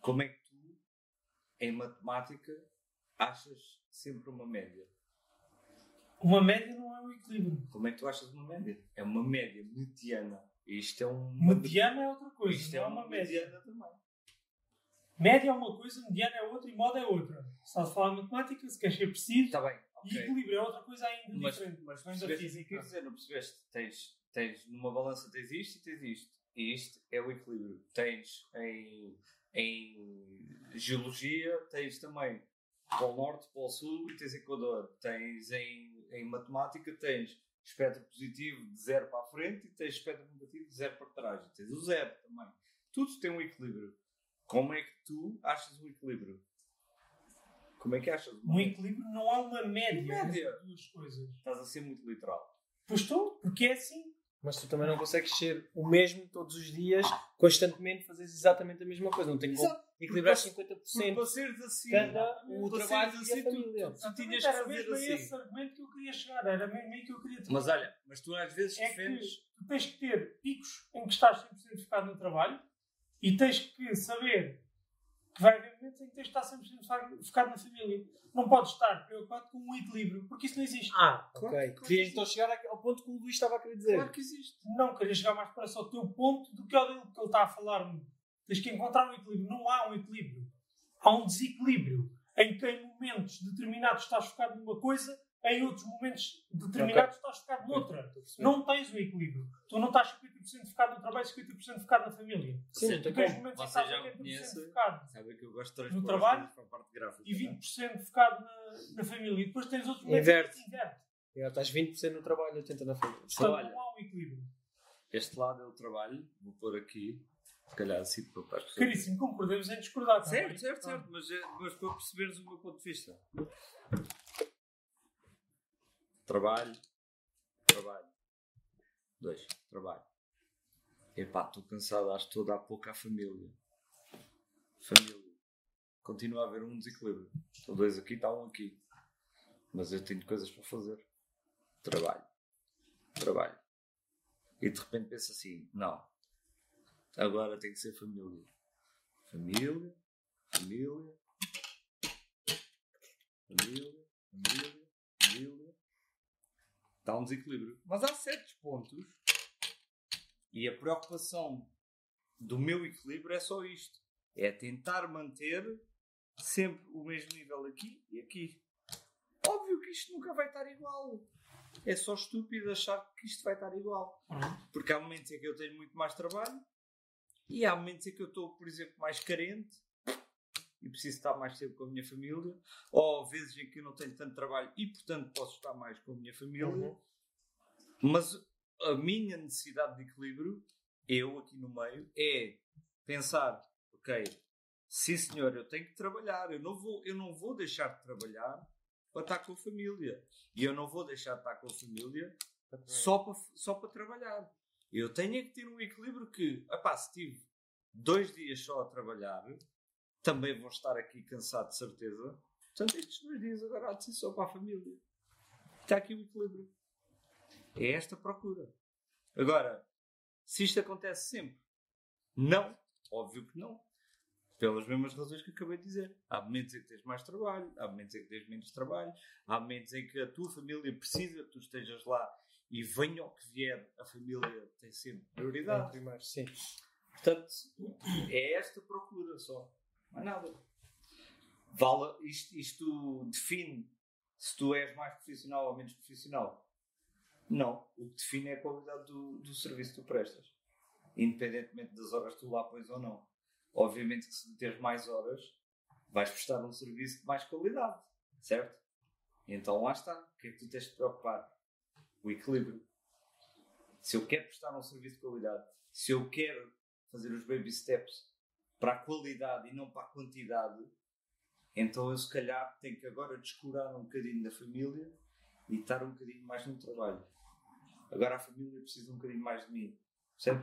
Como é que tu, em matemática, achas sempre uma média? Uma média não é um equilíbrio. Como é que tu achas uma média? É uma média mediana. Isto é uma Mediana é outra coisa, Isto não é é uma uma média. mediana também. Média é uma coisa, mediana é outra e moda é outra. Se estás a falar matemática, se queres ser preciso, Está bem, e ok. equilíbrio é outra coisa ainda Mas, diferente. mas da percebeste o que eu física. quis dizer, não percebeste? Tens, tens numa balança tens isto e tens isto. E isto é o equilíbrio. Tens em, em geologia, tens também Polo Norte, Polo Sul e tens Equador. Tens em, em matemática, tens espectro positivo de zero para a frente e tens espectro negativo de zero para trás. E tens o zero também. Tudo tem um equilíbrio. Como é que tu achas um equilíbrio? Como é que achas? Um equilíbrio não há uma média, Média. entre duas coisas. Estás a ser muito literal. Pois estou, porque é assim. Mas tu também não consegues ser o mesmo todos os dias, constantemente fazeres exatamente a mesma coisa. Não tem como equilibrar Porque 50% para seres assim, cada o trabalho e a assim, tu- família. tu, tu tinhas que Exatamente, era mesmo a assim. esse argumento que eu queria chegar. Era mesmo aí que eu queria Mas olha, mas tu às vezes é defendes. tu tens que ter picos em que estás 100% focado no trabalho e tens que saber que vai haver momentos em que tens de estar 100% focado- na família. Não podes estar preocupado com um equilíbrio, porque isso não existe. Ah, Claro, ok. claro que Querias então chegar ao ponto que o Luís estava a querer dizer. Claro que existe. Não queres chegar mais para só o teu ponto do que ao dele, porque ele está a falar. Tens que encontrar um equilíbrio. Não há um equilíbrio. Há um desequilíbrio em que em momentos determinados estás focado numa coisa, em outros momentos determinados estás focado noutra. Não tens um equilíbrio. Tu não estás 50% focado no trabalho e 50% focado na família. Sim, não Tu tem tens momentos em que estás já me 80% conhecem. focado Sabe que eu gosto de No trabalho as coisas para a parte gráfica. e não é? 20% focado na, na família. E depois tens outros momentos Inverte. que inverte. Já estás 20% no trabalho e 80% na família. Portanto, olha. não há um equilíbrio. Este lado é o trabalho, vou pôr aqui, se calhar assim para as pessoas. Caríssimo, concordemos em discordar. Certo, certo, certo, mas, é- mas para perceberes o meu ponto de vista. Trabalho, trabalho. Dois, trabalho. Epá, estou cansado, acho que estou a dar pouco à família. Família. Continua a haver um desequilíbrio. Estão dois aqui, está um aqui. Mas eu tenho coisas para fazer. Trabalho. Trabalho. E de repente penso assim, não. Agora tem que ser família. Família, família, família, família. Está um desequilíbrio. Mas há certos pontos e a preocupação do meu equilíbrio é só isto. É tentar manter sempre o mesmo nível aqui e aqui. Óbvio que isto nunca vai estar igual. É só estúpido achar que isto vai estar igual. Porque há momentos em que eu tenho muito mais trabalho e há momentos em que eu estou, por exemplo, mais carente e preciso estar mais tempo com a minha família, ou vezes em que eu não tenho tanto trabalho e, portanto, posso estar mais com a minha família. Uhum. Mas a minha necessidade de equilíbrio, eu aqui no meio, é pensar: ok, sim senhor, eu tenho que trabalhar, eu não vou, eu não vou deixar de trabalhar para estar com a família. E eu não vou deixar de estar com a família só para, só para trabalhar. Eu tenho é que ter um equilíbrio que, epá, se tive dois dias só a trabalhar, também vou estar aqui cansado de certeza. Portanto, estes dois dias agora há de ser só para a família. Está aqui o equilíbrio. É esta procura. Agora, se isto acontece sempre, não. Óbvio que não. Pelas mesmas razões que acabei de dizer. Há momentos em que tens mais trabalho, há momentos em que tens menos trabalho, há momentos em que a tua família precisa que tu estejas lá e venha o que vier, a família tem sempre prioridade. Primeiro, sim. Portanto, é esta procura só. Não é nada. Vale, isto, isto define se tu és mais profissional ou menos profissional. Não. O que define é a qualidade do, do serviço que tu prestas. Independentemente das horas que tu lá pões ou não. Obviamente que se meteres mais horas, vais prestar um serviço de mais qualidade. Certo? Então lá está. O que é que tu tens de preocupar? O equilíbrio. Se eu quero prestar um serviço de qualidade, se eu quero fazer os baby steps para a qualidade e não para a quantidade, então eu se calhar tenho que agora descurar um bocadinho da família e estar um bocadinho mais no trabalho. Agora a família precisa um bocadinho mais de mim.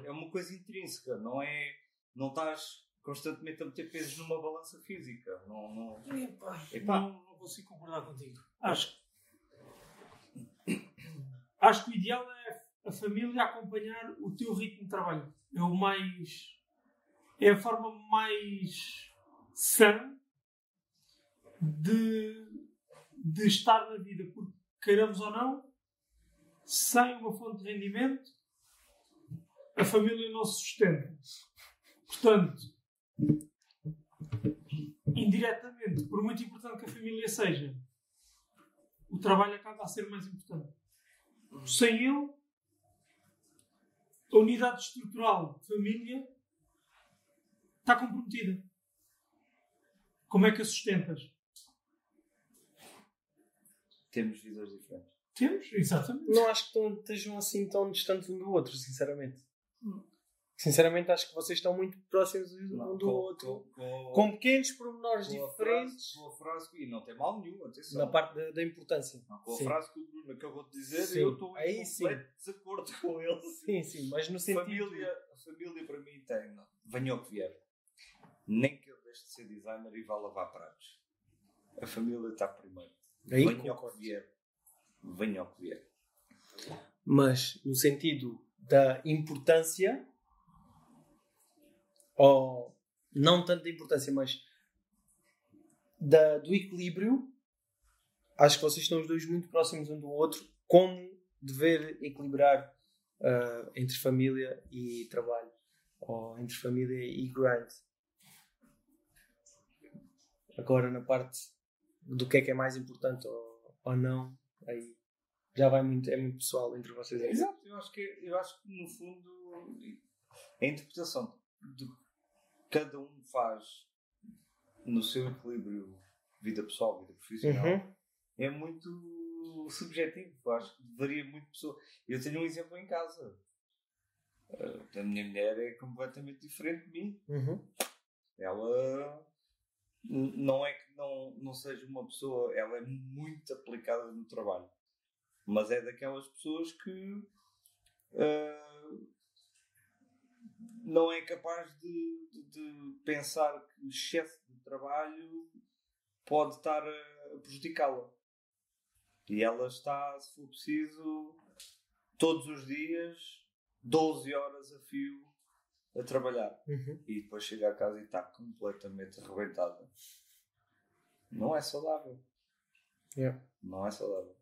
É uma coisa intrínseca, não é. Não estás constantemente a meter pesos numa balança física. Não, não... Epá, Epá. Não, não consigo concordar contigo. Acho, acho que o ideal é a família acompanhar o teu ritmo de trabalho. É o mais. É a forma mais sã de, de estar na vida. Porque, queiramos ou não, sem uma fonte de rendimento, a família não se sustenta. Portanto, indiretamente, por muito importante que a família seja, o trabalho acaba a ser mais importante. Sem ele, a unidade estrutural de família está comprometida. Como é que a sustentas? Temos visões diferentes. Temos, exatamente. Não acho que tão- estejam assim tão distantes um do outro, sinceramente. Hum. Sinceramente, acho que vocês estão muito próximos um Não, do com- outro. com- Com pequenos pormenores com diferentes frase- com a frase que- e não tem mal nenhum, atenção. na parte da, da importância. Não, com a Sim. frase que o Bruno acabou de dizer, Sim, eu estou aí em sim. completo desacordo com ele. Sim, sim, mas no sentido. Família, a família para mim tem, não, venha o que vier. Nem que eu deixe de ser designer e vá lavar pratos. A família está primeiro. Aí venha o concordo. que vier. Venha o que vier. Mas no sentido da importância, ou não tanto da importância, mas da, do equilíbrio, acho que vocês estão os dois muito próximos um do outro, como dever equilibrar ah, entre família e trabalho, ou entre família e grind. Agora, na parte do que é que é mais importante ou, ou não, aí já vai muito, é muito pessoal entre vocês. aí. Exato, eu acho que, eu acho que no fundo a interpretação de que cada um faz no seu equilíbrio vida pessoal, vida profissional, Uhum. é muito subjetivo. Eu acho que varia muito de pessoa. Eu tenho um exemplo em casa. Uh, a minha mulher é completamente diferente de mim. Uhum. Ela não é que não, não seja uma pessoa, ela é muito aplicada no trabalho, mas é daquelas pessoas que ah, não é capaz de, de- de pensar que o excesso de trabalho pode estar a prejudicá-la. E ela está, se for preciso, todos os dias, 12 horas a fio a trabalhar Uhum. e depois chega a casa e está completamente arrebentada. Não é saudável. Yeah. Não é saudável.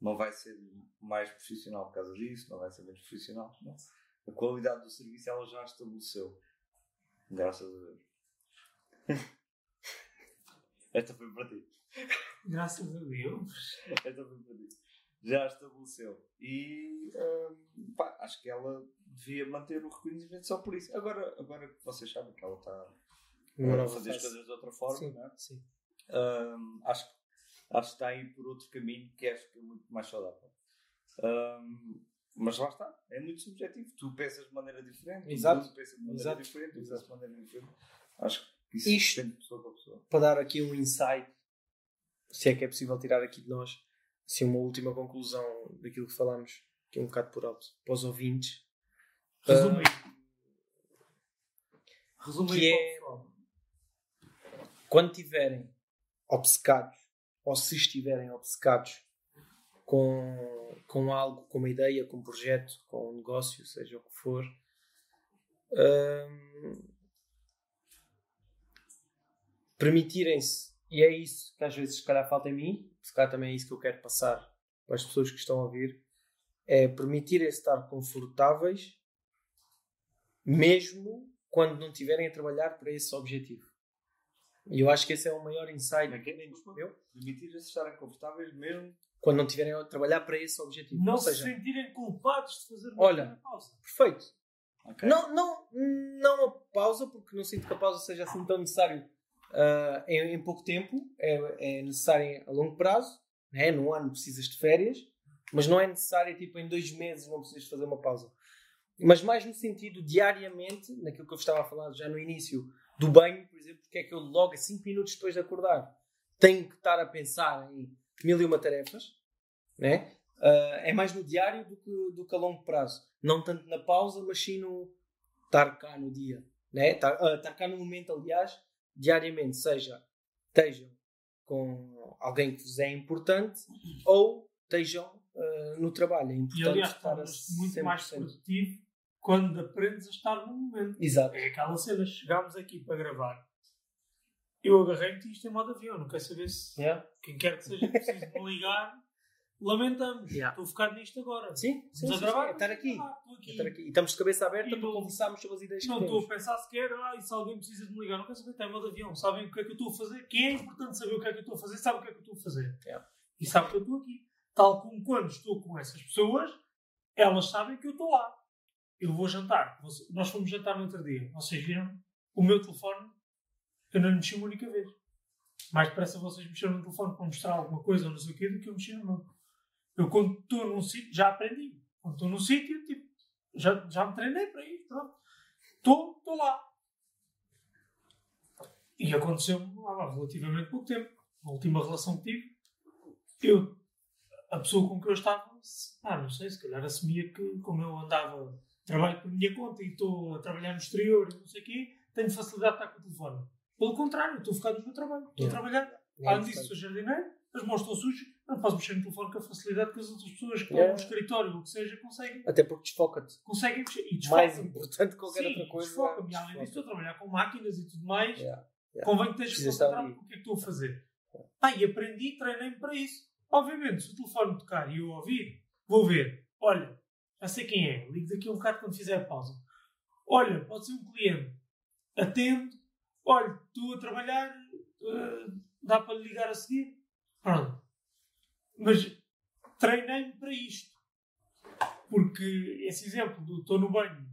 Não vai ser mais profissional por causa disso, não vai ser menos profissional. Não. A qualidade do serviço ela já estabeleceu. Graças a Deus. Esta foi para ti. Graças a Deus. Esta foi para ti. Já estabeleceu. E hum, pá, acho que ela devia manter o reconhecimento só por isso. Agora, agora que vocês sabem que ela está Numa a fazer as coisas de outra forma, Sim, é? sim. Hum, acho, acho que está aí por outro caminho que acho que é muito mais saudável. Hum, mas lá está, é muito subjetivo. Tu pensas de maneira diferente, Exato. o Bruno pensa de maneira Exato. diferente, penso de maneira diferente. Acho que isso Isto- depende de pessoa para pessoa. Para dar aqui um insight, se é que é possível tirar aqui de nós, assim, uma última conclusão daquilo que falámos, que é um bocado por alto, para os ouvintes. Resume aí. Resume que é- quando estiverem obcecados, ou se estiverem obcecados com, com algo, com uma ideia, com um projeto, com um negócio, seja o que for, hum, permitirem-se, e é isso que às vezes se calhar falta em mim, se calhar também é isso que eu quero passar para as pessoas que estão a ouvir, é permitirem-se estar confortáveis mesmo quando não estiverem a trabalhar para esse objetivo. E eu acho que esse é o maior insight. É que é? Eu? Permitir-se estarem confortáveis mesmo. Quando não estiverem a trabalhar para esse objetivo. Não Ou se seja, sentirem culpados de fazer uma Olha, pausa. perfeito. Ok? Não, não, não a pausa, porque não sinto que a pausa seja assim tão necessário ah, em, em pouco tempo. É, é necessário a longo prazo. Né? Num ano precisas de férias, mas não é necessário tipo em dois meses não precisas fazer uma pausa. Mas mais no sentido diariamente, naquilo que eu estava a falar já no início, do banho, por exemplo, porque é que eu logo a 5 minutos depois de acordar tenho que estar a pensar em mil e uma tarefas, né? Ah, é mais no diário do que, do que a longo prazo. Não tanto na pausa, mas sim no estar cá no dia. Né? Estar, ah, estar cá no momento, aliás, diariamente. Seja estejam com alguém que vos é importante ou estejam ah, no trabalho. É E importante aliás, estar muito mais 100%. produtivo quando aprendes a estar no momento. Exato. É aquela cena, chegámos aqui para gravar. Eu agarrei-te isto em modo avião, não quero saber se Yeah. quem quer que seja preciso me ligar. Lamentamos, Yeah. estou focado nisto agora. Sim, sim, sim, a sim. gravar? É estar aqui. Ah, estou aqui. Estar aqui. E estamos de cabeça aberta E para não- conversarmos sobre as ideias que Não temos. estou a pensar sequer, ah, e se alguém precisa de me ligar, não quero saber, está em modo avião. Sabem o que é que eu estou a fazer? Quem é importante saber o que é que eu estou a fazer, sabe o que é que eu estou a fazer. Yeah. E sabe que eu estou aqui. Tal como quando estou com essas pessoas, elas sabem que eu estou lá. Eu vou jantar. Você- Nós fomos jantar no outro dia. Vocês viram? O meu telefone, eu não lhe mexi uma única vez. Mais depressa vocês mexeram no telefone para mostrar alguma coisa ou não sei o quê do que eu mexi no meu. Eu quando estou num sítio, já aprendi. Quando estou num sítio, tipo, já, já me treinei para ir, pronto. Estou, estou lá. E aconteceu-me há relativamente pouco tempo. Na última relação que tive, eu, a pessoa com que eu estava, ah, não sei, se calhar assumia que, como eu andava, trabalho por minha conta e estou a trabalhar no exterior e não sei o quê, tenho facilidade de estar com o telefone. Pelo contrário, estou focado no meu trabalho. Estou Yeah. a trabalhar. Yeah, Além disso, sou jardineiro, as mãos estão sujas, não posso mexer no telefone com a facilidade que as outras pessoas que estão Yeah. no escritório ou o que seja conseguem, Até porque desfoca-te. conseguem mexer. E Mais desfoca-me. importante que qualquer Sim, outra coisa. desfoca-me. E além desfoca. disso, estou a trabalhar com máquinas e tudo mais. Yeah, yeah. Convém que estejas concentrado ali. com o que é que estou a fazer. Ah, e aprendi, treinei-me para isso. Obviamente, se o telefone tocar e eu ouvir, vou ver. Olha, já sei quem é. Ligo daqui a um bocado quando fizer a pausa. Olha, pode ser um cliente. Atendo. Olha, estou a trabalhar. eh, dá para lhe ligar a seguir? Pronto. Mas treinei-me para isto. Porque esse exemplo do estou no banho,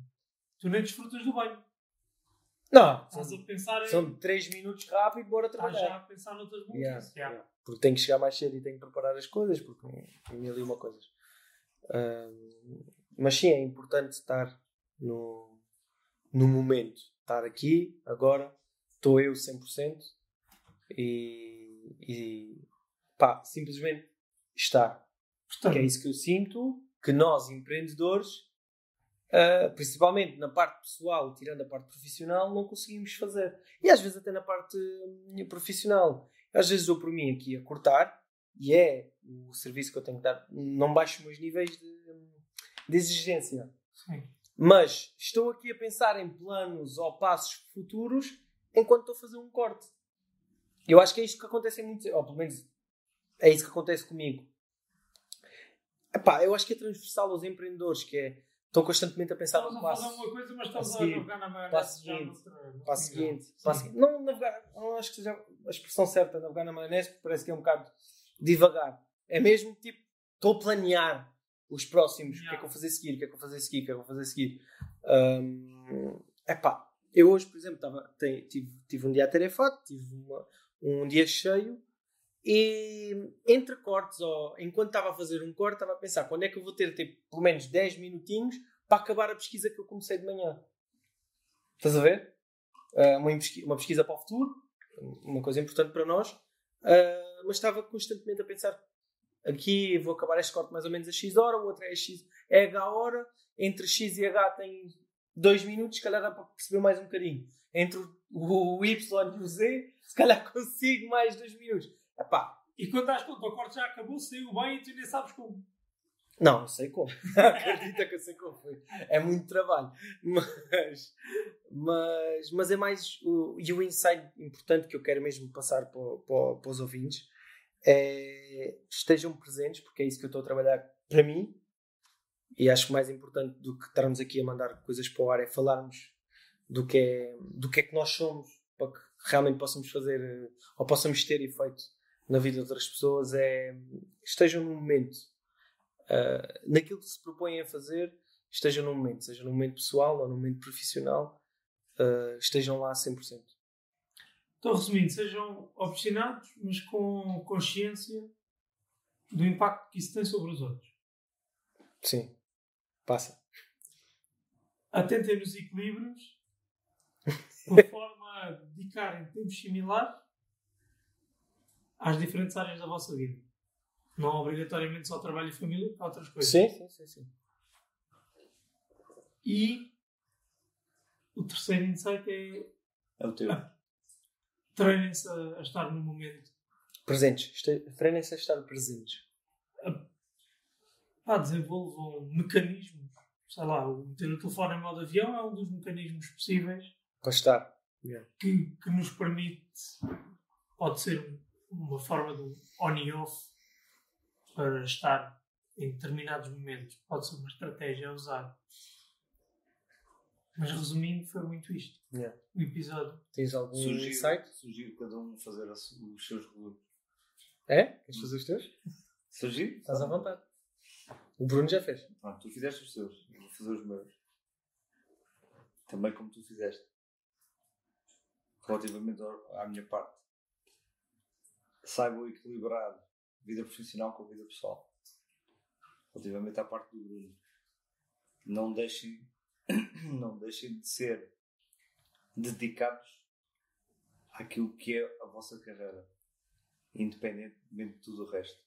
tu nem desfrutas do banho. Não, Estás são, a pensar em. são 3 minutos rápido, bora Estás trabalhar. já a pensar noutras músicas. Yeah. yeah. Porque tenho que chegar mais cedo e tenho que preparar as coisas, porque tem mil e uma coisas. Mas sim, é importante estar no, no momento. Estar aqui, agora, estou eu 100% e, e pá, simplesmente estar. Portanto, Que é isso que eu sinto que nós, empreendedores, ah, principalmente na parte pessoal, tirando a parte profissional, não conseguimos fazer. E às vezes até na parte hum, profissional. Às vezes dou por mim aqui a cortar, e é o serviço que eu tenho que dar. Não baixo os meus níveis de, de exigência. sim. Mas estou aqui a pensar em planos ou passos futuros enquanto estou a fazer um corte. Eu acho que é isto que acontece em muitos, ou pelo menos é isso que acontece comigo. Epá, eu acho que é transversal aos empreendedores, que é estão constantemente a pensar no a fazer passo, uma coisa, mas estamos a a, seguir, navegar na passo maionese já seguinte, passo seguinte, passo seguinte. Não, navegar, não acho que seja a expressão certa, navegar na maionese, porque parece que é um bocado devagar. É mesmo tipo, estou a planear os próximos, o que é que eu vou fazer a seguir, o que é que eu vou fazer a seguir, o que é que eu vou fazer a seguir. Hum, epá, eu hoje, por exemplo, tava, tem- tive, tive um dia atarefado, tive uma- um dia cheio e entre cortes, ou enquanto estava a fazer um corte, estava a pensar quando é que eu vou ter tipo, pelo menos 10 minutinhos para acabar a pesquisa que eu comecei de manhã. Estás a ver? Ah, uma, pesqui- uma pesquisa para o futuro, uma coisa importante para nós, ah, mas estava constantemente a pensar aqui vou acabar este corte mais ou menos a X hora, o outro é, X, é H hora, entre X e H tem 2 minutos, se calhar dá para perceber mais um bocadinho. Entre o Y e o Z, se calhar consigo mais 2 minutos. Epá, E quando dás conta, o corte já acabou, saiu bem e tu nem sabes como. Não, eu sei como. Acredita que eu sei como foi. É muito trabalho. Mas, mas, mas é mais. O, e o insight importante que eu quero mesmo passar para, para, para os ouvintes é estejam presentes, porque é isso que eu estou a trabalhar para mim. E acho que mais importante do que estarmos aqui a mandar coisas para o ar é falarmos do que é, do que, é que nós somos para que realmente possamos fazer eh, ou possamos ter efeito na vida de outras pessoas. É estejam no momento Uh, naquilo que se propõem a fazer, estejam no momento, seja no momento pessoal ou no momento profissional, uh, estejam lá a 100%. Então, resumindo, sejam obstinados, mas com consciência do impacto que isso tem sobre os outros. Sim, passa. Atentem nos equilíbrios, de forma a dedicarem tempos similares às diferentes áreas da vossa vida. Não obrigatoriamente só trabalho e família, há outras coisas. Sim, sim, sim, sim. E o terceiro insight é É o teu. treinem-se a, a estar no momento. Presentes. Treinem-se a estar presentes. Pá, desenvolvam mecanismos. Sei lá, o meter o telefone em modo avião é um dos mecanismos possíveis Para estar. que, que nos permite, pode ser um- uma forma de on e off para estar em determinados momentos. Pode ser uma estratégia a usar. Mas resumindo, foi muito isto. Yeah. O episódio. Tens algum Sugiro, insight? sugiro cada um fazer os seus regulos. É? Queres fazer os teus? Sugiro? Estás à vontade. O Bruno já fez. Pronto, tu fizeste os teus. Eu vou fazer os meus. Também como tu fizeste. Relativamente à minha parte. Saibam equilibrar vida profissional com vida pessoal. relativamente à parte do Bruno. Não deixem, não deixem de ser dedicados àquilo que é a vossa carreira, independentemente de tudo o resto.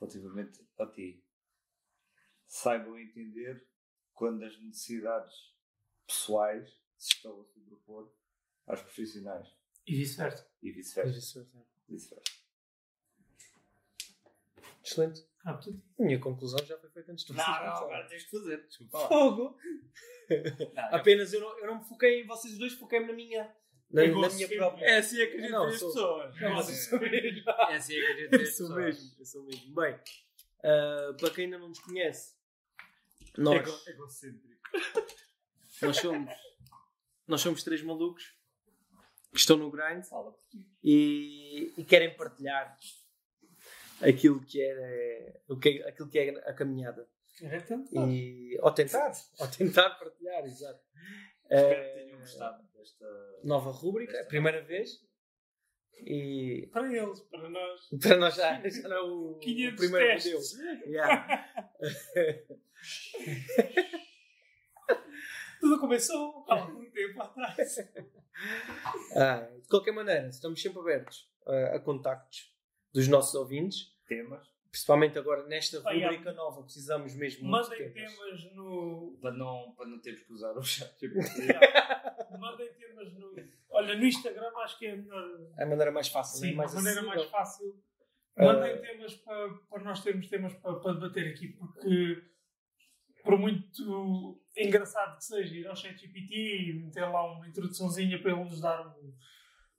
Relativamente a ti. Saibam entender quando as necessidades pessoais se estão a sobrepor às profissionais E vice-versa. e vice-versa. Isso, Vice-versa. Excelente. Ah, tudo. A minha conclusão já foi feita antes de vocês começarem. tens de fazer. Desculpa. lá. Fogo! Não, Apenas eu não, eu não me foquei em vocês dois, foquei-me na minha. Na, É na minha própria. É assim é que a gente Não, vê as sou- pessoas. Não, mas eu sou mesmo. É assim é que a gente vê Eu as sou pessoas. mesmo, eu sou mesmo. Bem, ah, para quem ainda não nos conhece, nós, Ego- Egocêntrico. nós, somos, nós somos três malucos que estão no grind e, e querem partilhar aquilo que é, o que, aquilo que é a caminhada. Era tentar. E, ou tentar, ou tentar partilhar, exato. Espero que tenham gostado desta. nova rúbrica, a primeira vez. E Para eles, para nós. para nós já, já não é o, o 500 primeiro testes. modelo. Yeah. Tudo começou há algum tempo atrás. Ah, de qualquer maneira, estamos sempre abertos a, a contactos dos nossos ouvintes, Temas. principalmente agora nesta Ah, rubrica nova, precisamos mesmo Mandem temas. temas no. Para não, para não termos que usar o chat. Mandem temas no. Olha, no Instagram acho que é a melhor. A maneira mais fácil, Sim, né? mais a maneira acessível. mais fácil. Ah. Mandem temas para, para nós termos temas para, para debater aqui, porque por muito engraçado que seja ir ao ChatGPT e meter lá uma introduçãozinha para ele nos dar um-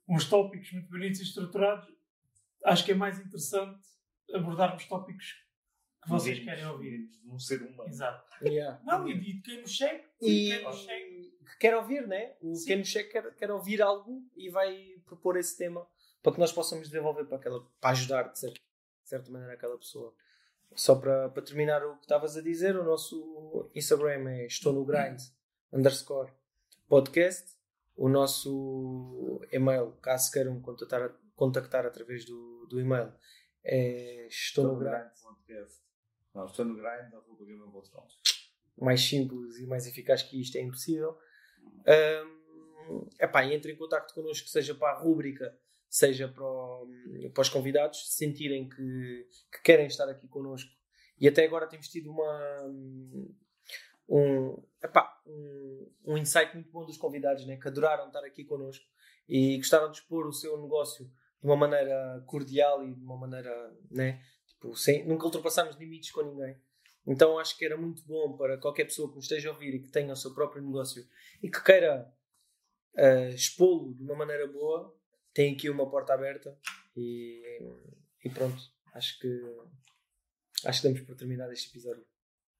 uns tópicos muito bonitos e estruturados, acho que é mais interessante abordarmos tópicos que vocês querem ouvir. De um ser humano. Exato. Yeah. Não, e de quem nos segue, E quem nos segue. que quer ouvir, né? O Sim. quem nos chega quer, quer ouvir algo e vai propor esse tema para que nós possamos desenvolver para, aquela, para ajudar, de certa, de certa maneira, aquela pessoa. Só para, para terminar o que estavas a dizer, o nosso Instagram é estou no grind underscore podcast. O nosso e-mail, caso queiram contactar, contactar através do, do e-mail, é estou no grind. Podcast. Não, estou no grind, mais simples e mais eficaz que isto é impossível. Um, epá, entre em contato connosco, seja para a rúbrica, seja para, o- para os convidados, se sentirem que, que querem estar aqui connosco. E até agora temos tido uma, um, epá, um, um insight muito bom dos convidados, né, que adoraram estar aqui connosco e gostaram de expor o seu negócio de uma maneira cordial e de uma maneira, né, tipo, sem, nunca ultrapassámos limites com ninguém. Então acho que era muito bom para qualquer pessoa que nos esteja a ouvir e que tenha o seu próprio negócio e que queira eh, expô-lo de uma maneira boa, tem aqui uma porta aberta e, e pronto. Acho que acho que damos por terminar este episódio.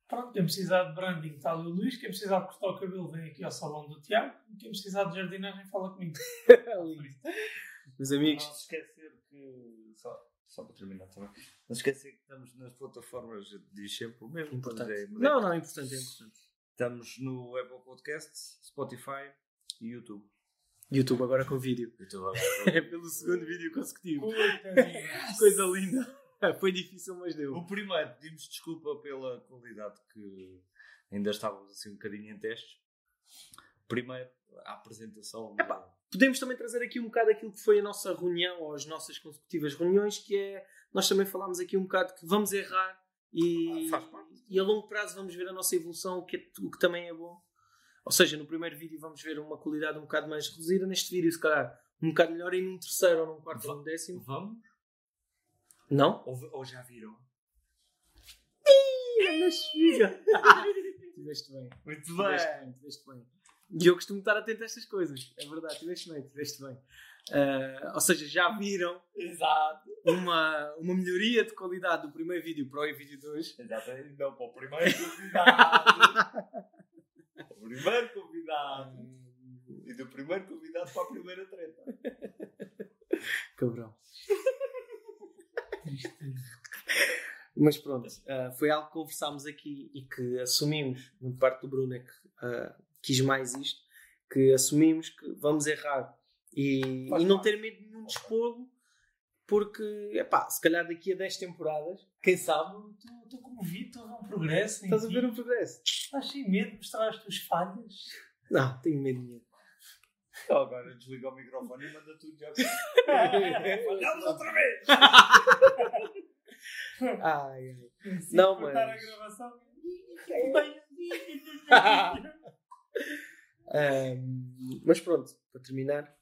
Pronto, quem precisar de branding está ali o Luís, quem precisar de cortar o cabelo vem aqui ao salão do Tiago, quem precisar de jardinagem fala comigo. Meus amigos, Não se esquecer que. Só, só para terminar também. Não se esquecer que estamos nas plataformas, diz sempre o mesmo. importante. mas é- mas é- Não, não, é importante, é importante. Estamos no Apple Podcasts, Spotify e YouTube. YouTube agora com vídeo. YouTube agora. É pelo segundo vídeo consecutivo. Coitadinho. Coisa linda. Foi difícil, mas deu. O primeiro, pedimos desculpa pela qualidade que ainda estávamos assim um bocadinho em testes. Primeiro, a apresentação. Epá. Podemos também trazer aqui um bocado aquilo que foi a nossa reunião ou as nossas consecutivas reuniões, que é nós também falámos aqui um bocado que vamos errar e, Ah, faz parte. e a longo prazo vamos ver a nossa evolução, o que, é- o que também é bom. Ou seja, no primeiro vídeo vamos ver uma qualidade um bocado mais reduzida, neste vídeo, se calhar, um bocado melhor, e num terceiro ou num quarto ou num décimo. Vamos? Não? Ou, ou já viram? Na espiga! Tiveste bem. Muito Tiveste bem, tiveste bem. E eu costumo estar atento a estas coisas. É verdade, tiveste bem, tiveste bem. Ah, ou seja, já viram Exato. uma, uma melhoria de qualidade do primeiro vídeo para o vídeo 2. Exatamente. Não, para o primeiro convidado. primeiro convidado. E do primeiro convidado para a primeira treta. Cabrão. Mas pronto, ah, foi algo que conversámos aqui e que assumimos, por parte do Bruno é que ah, quis mais isto, que assumimos que vamos errar e, e não ter medo nenhum de expô-lo, porque, epá, se calhar daqui a 10 temporadas Quem sabe? Estou estou a ver um progresso. Estás a ver um progresso? Estás sem medo de mostrar as tuas falhas? Não, tenho medo nenhum. Então agora desliga o microfone e manda tudo já. Falhamos outra vez! Ai, ai. Se Não, mas- a gravação. Ahm, mas pronto, para terminar,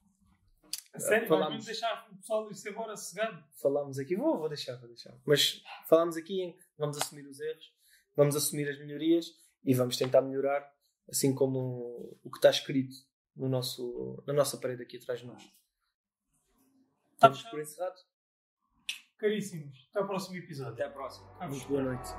sério, Falámos. vamos deixar o pessoal ir-se embora cegado. falámos aqui, vou, vou deixar, vou deixar. Mas falámos aqui em que vamos assumir os erros, vamos assumir as melhorias e vamos tentar melhorar, assim como o que está escrito no nosso, na nossa parede aqui atrás de nós. Tá Estamos por encerrado. Caríssimos, até ao próximo episódio. Até a próxima. Tá Muito fechado. boa noite.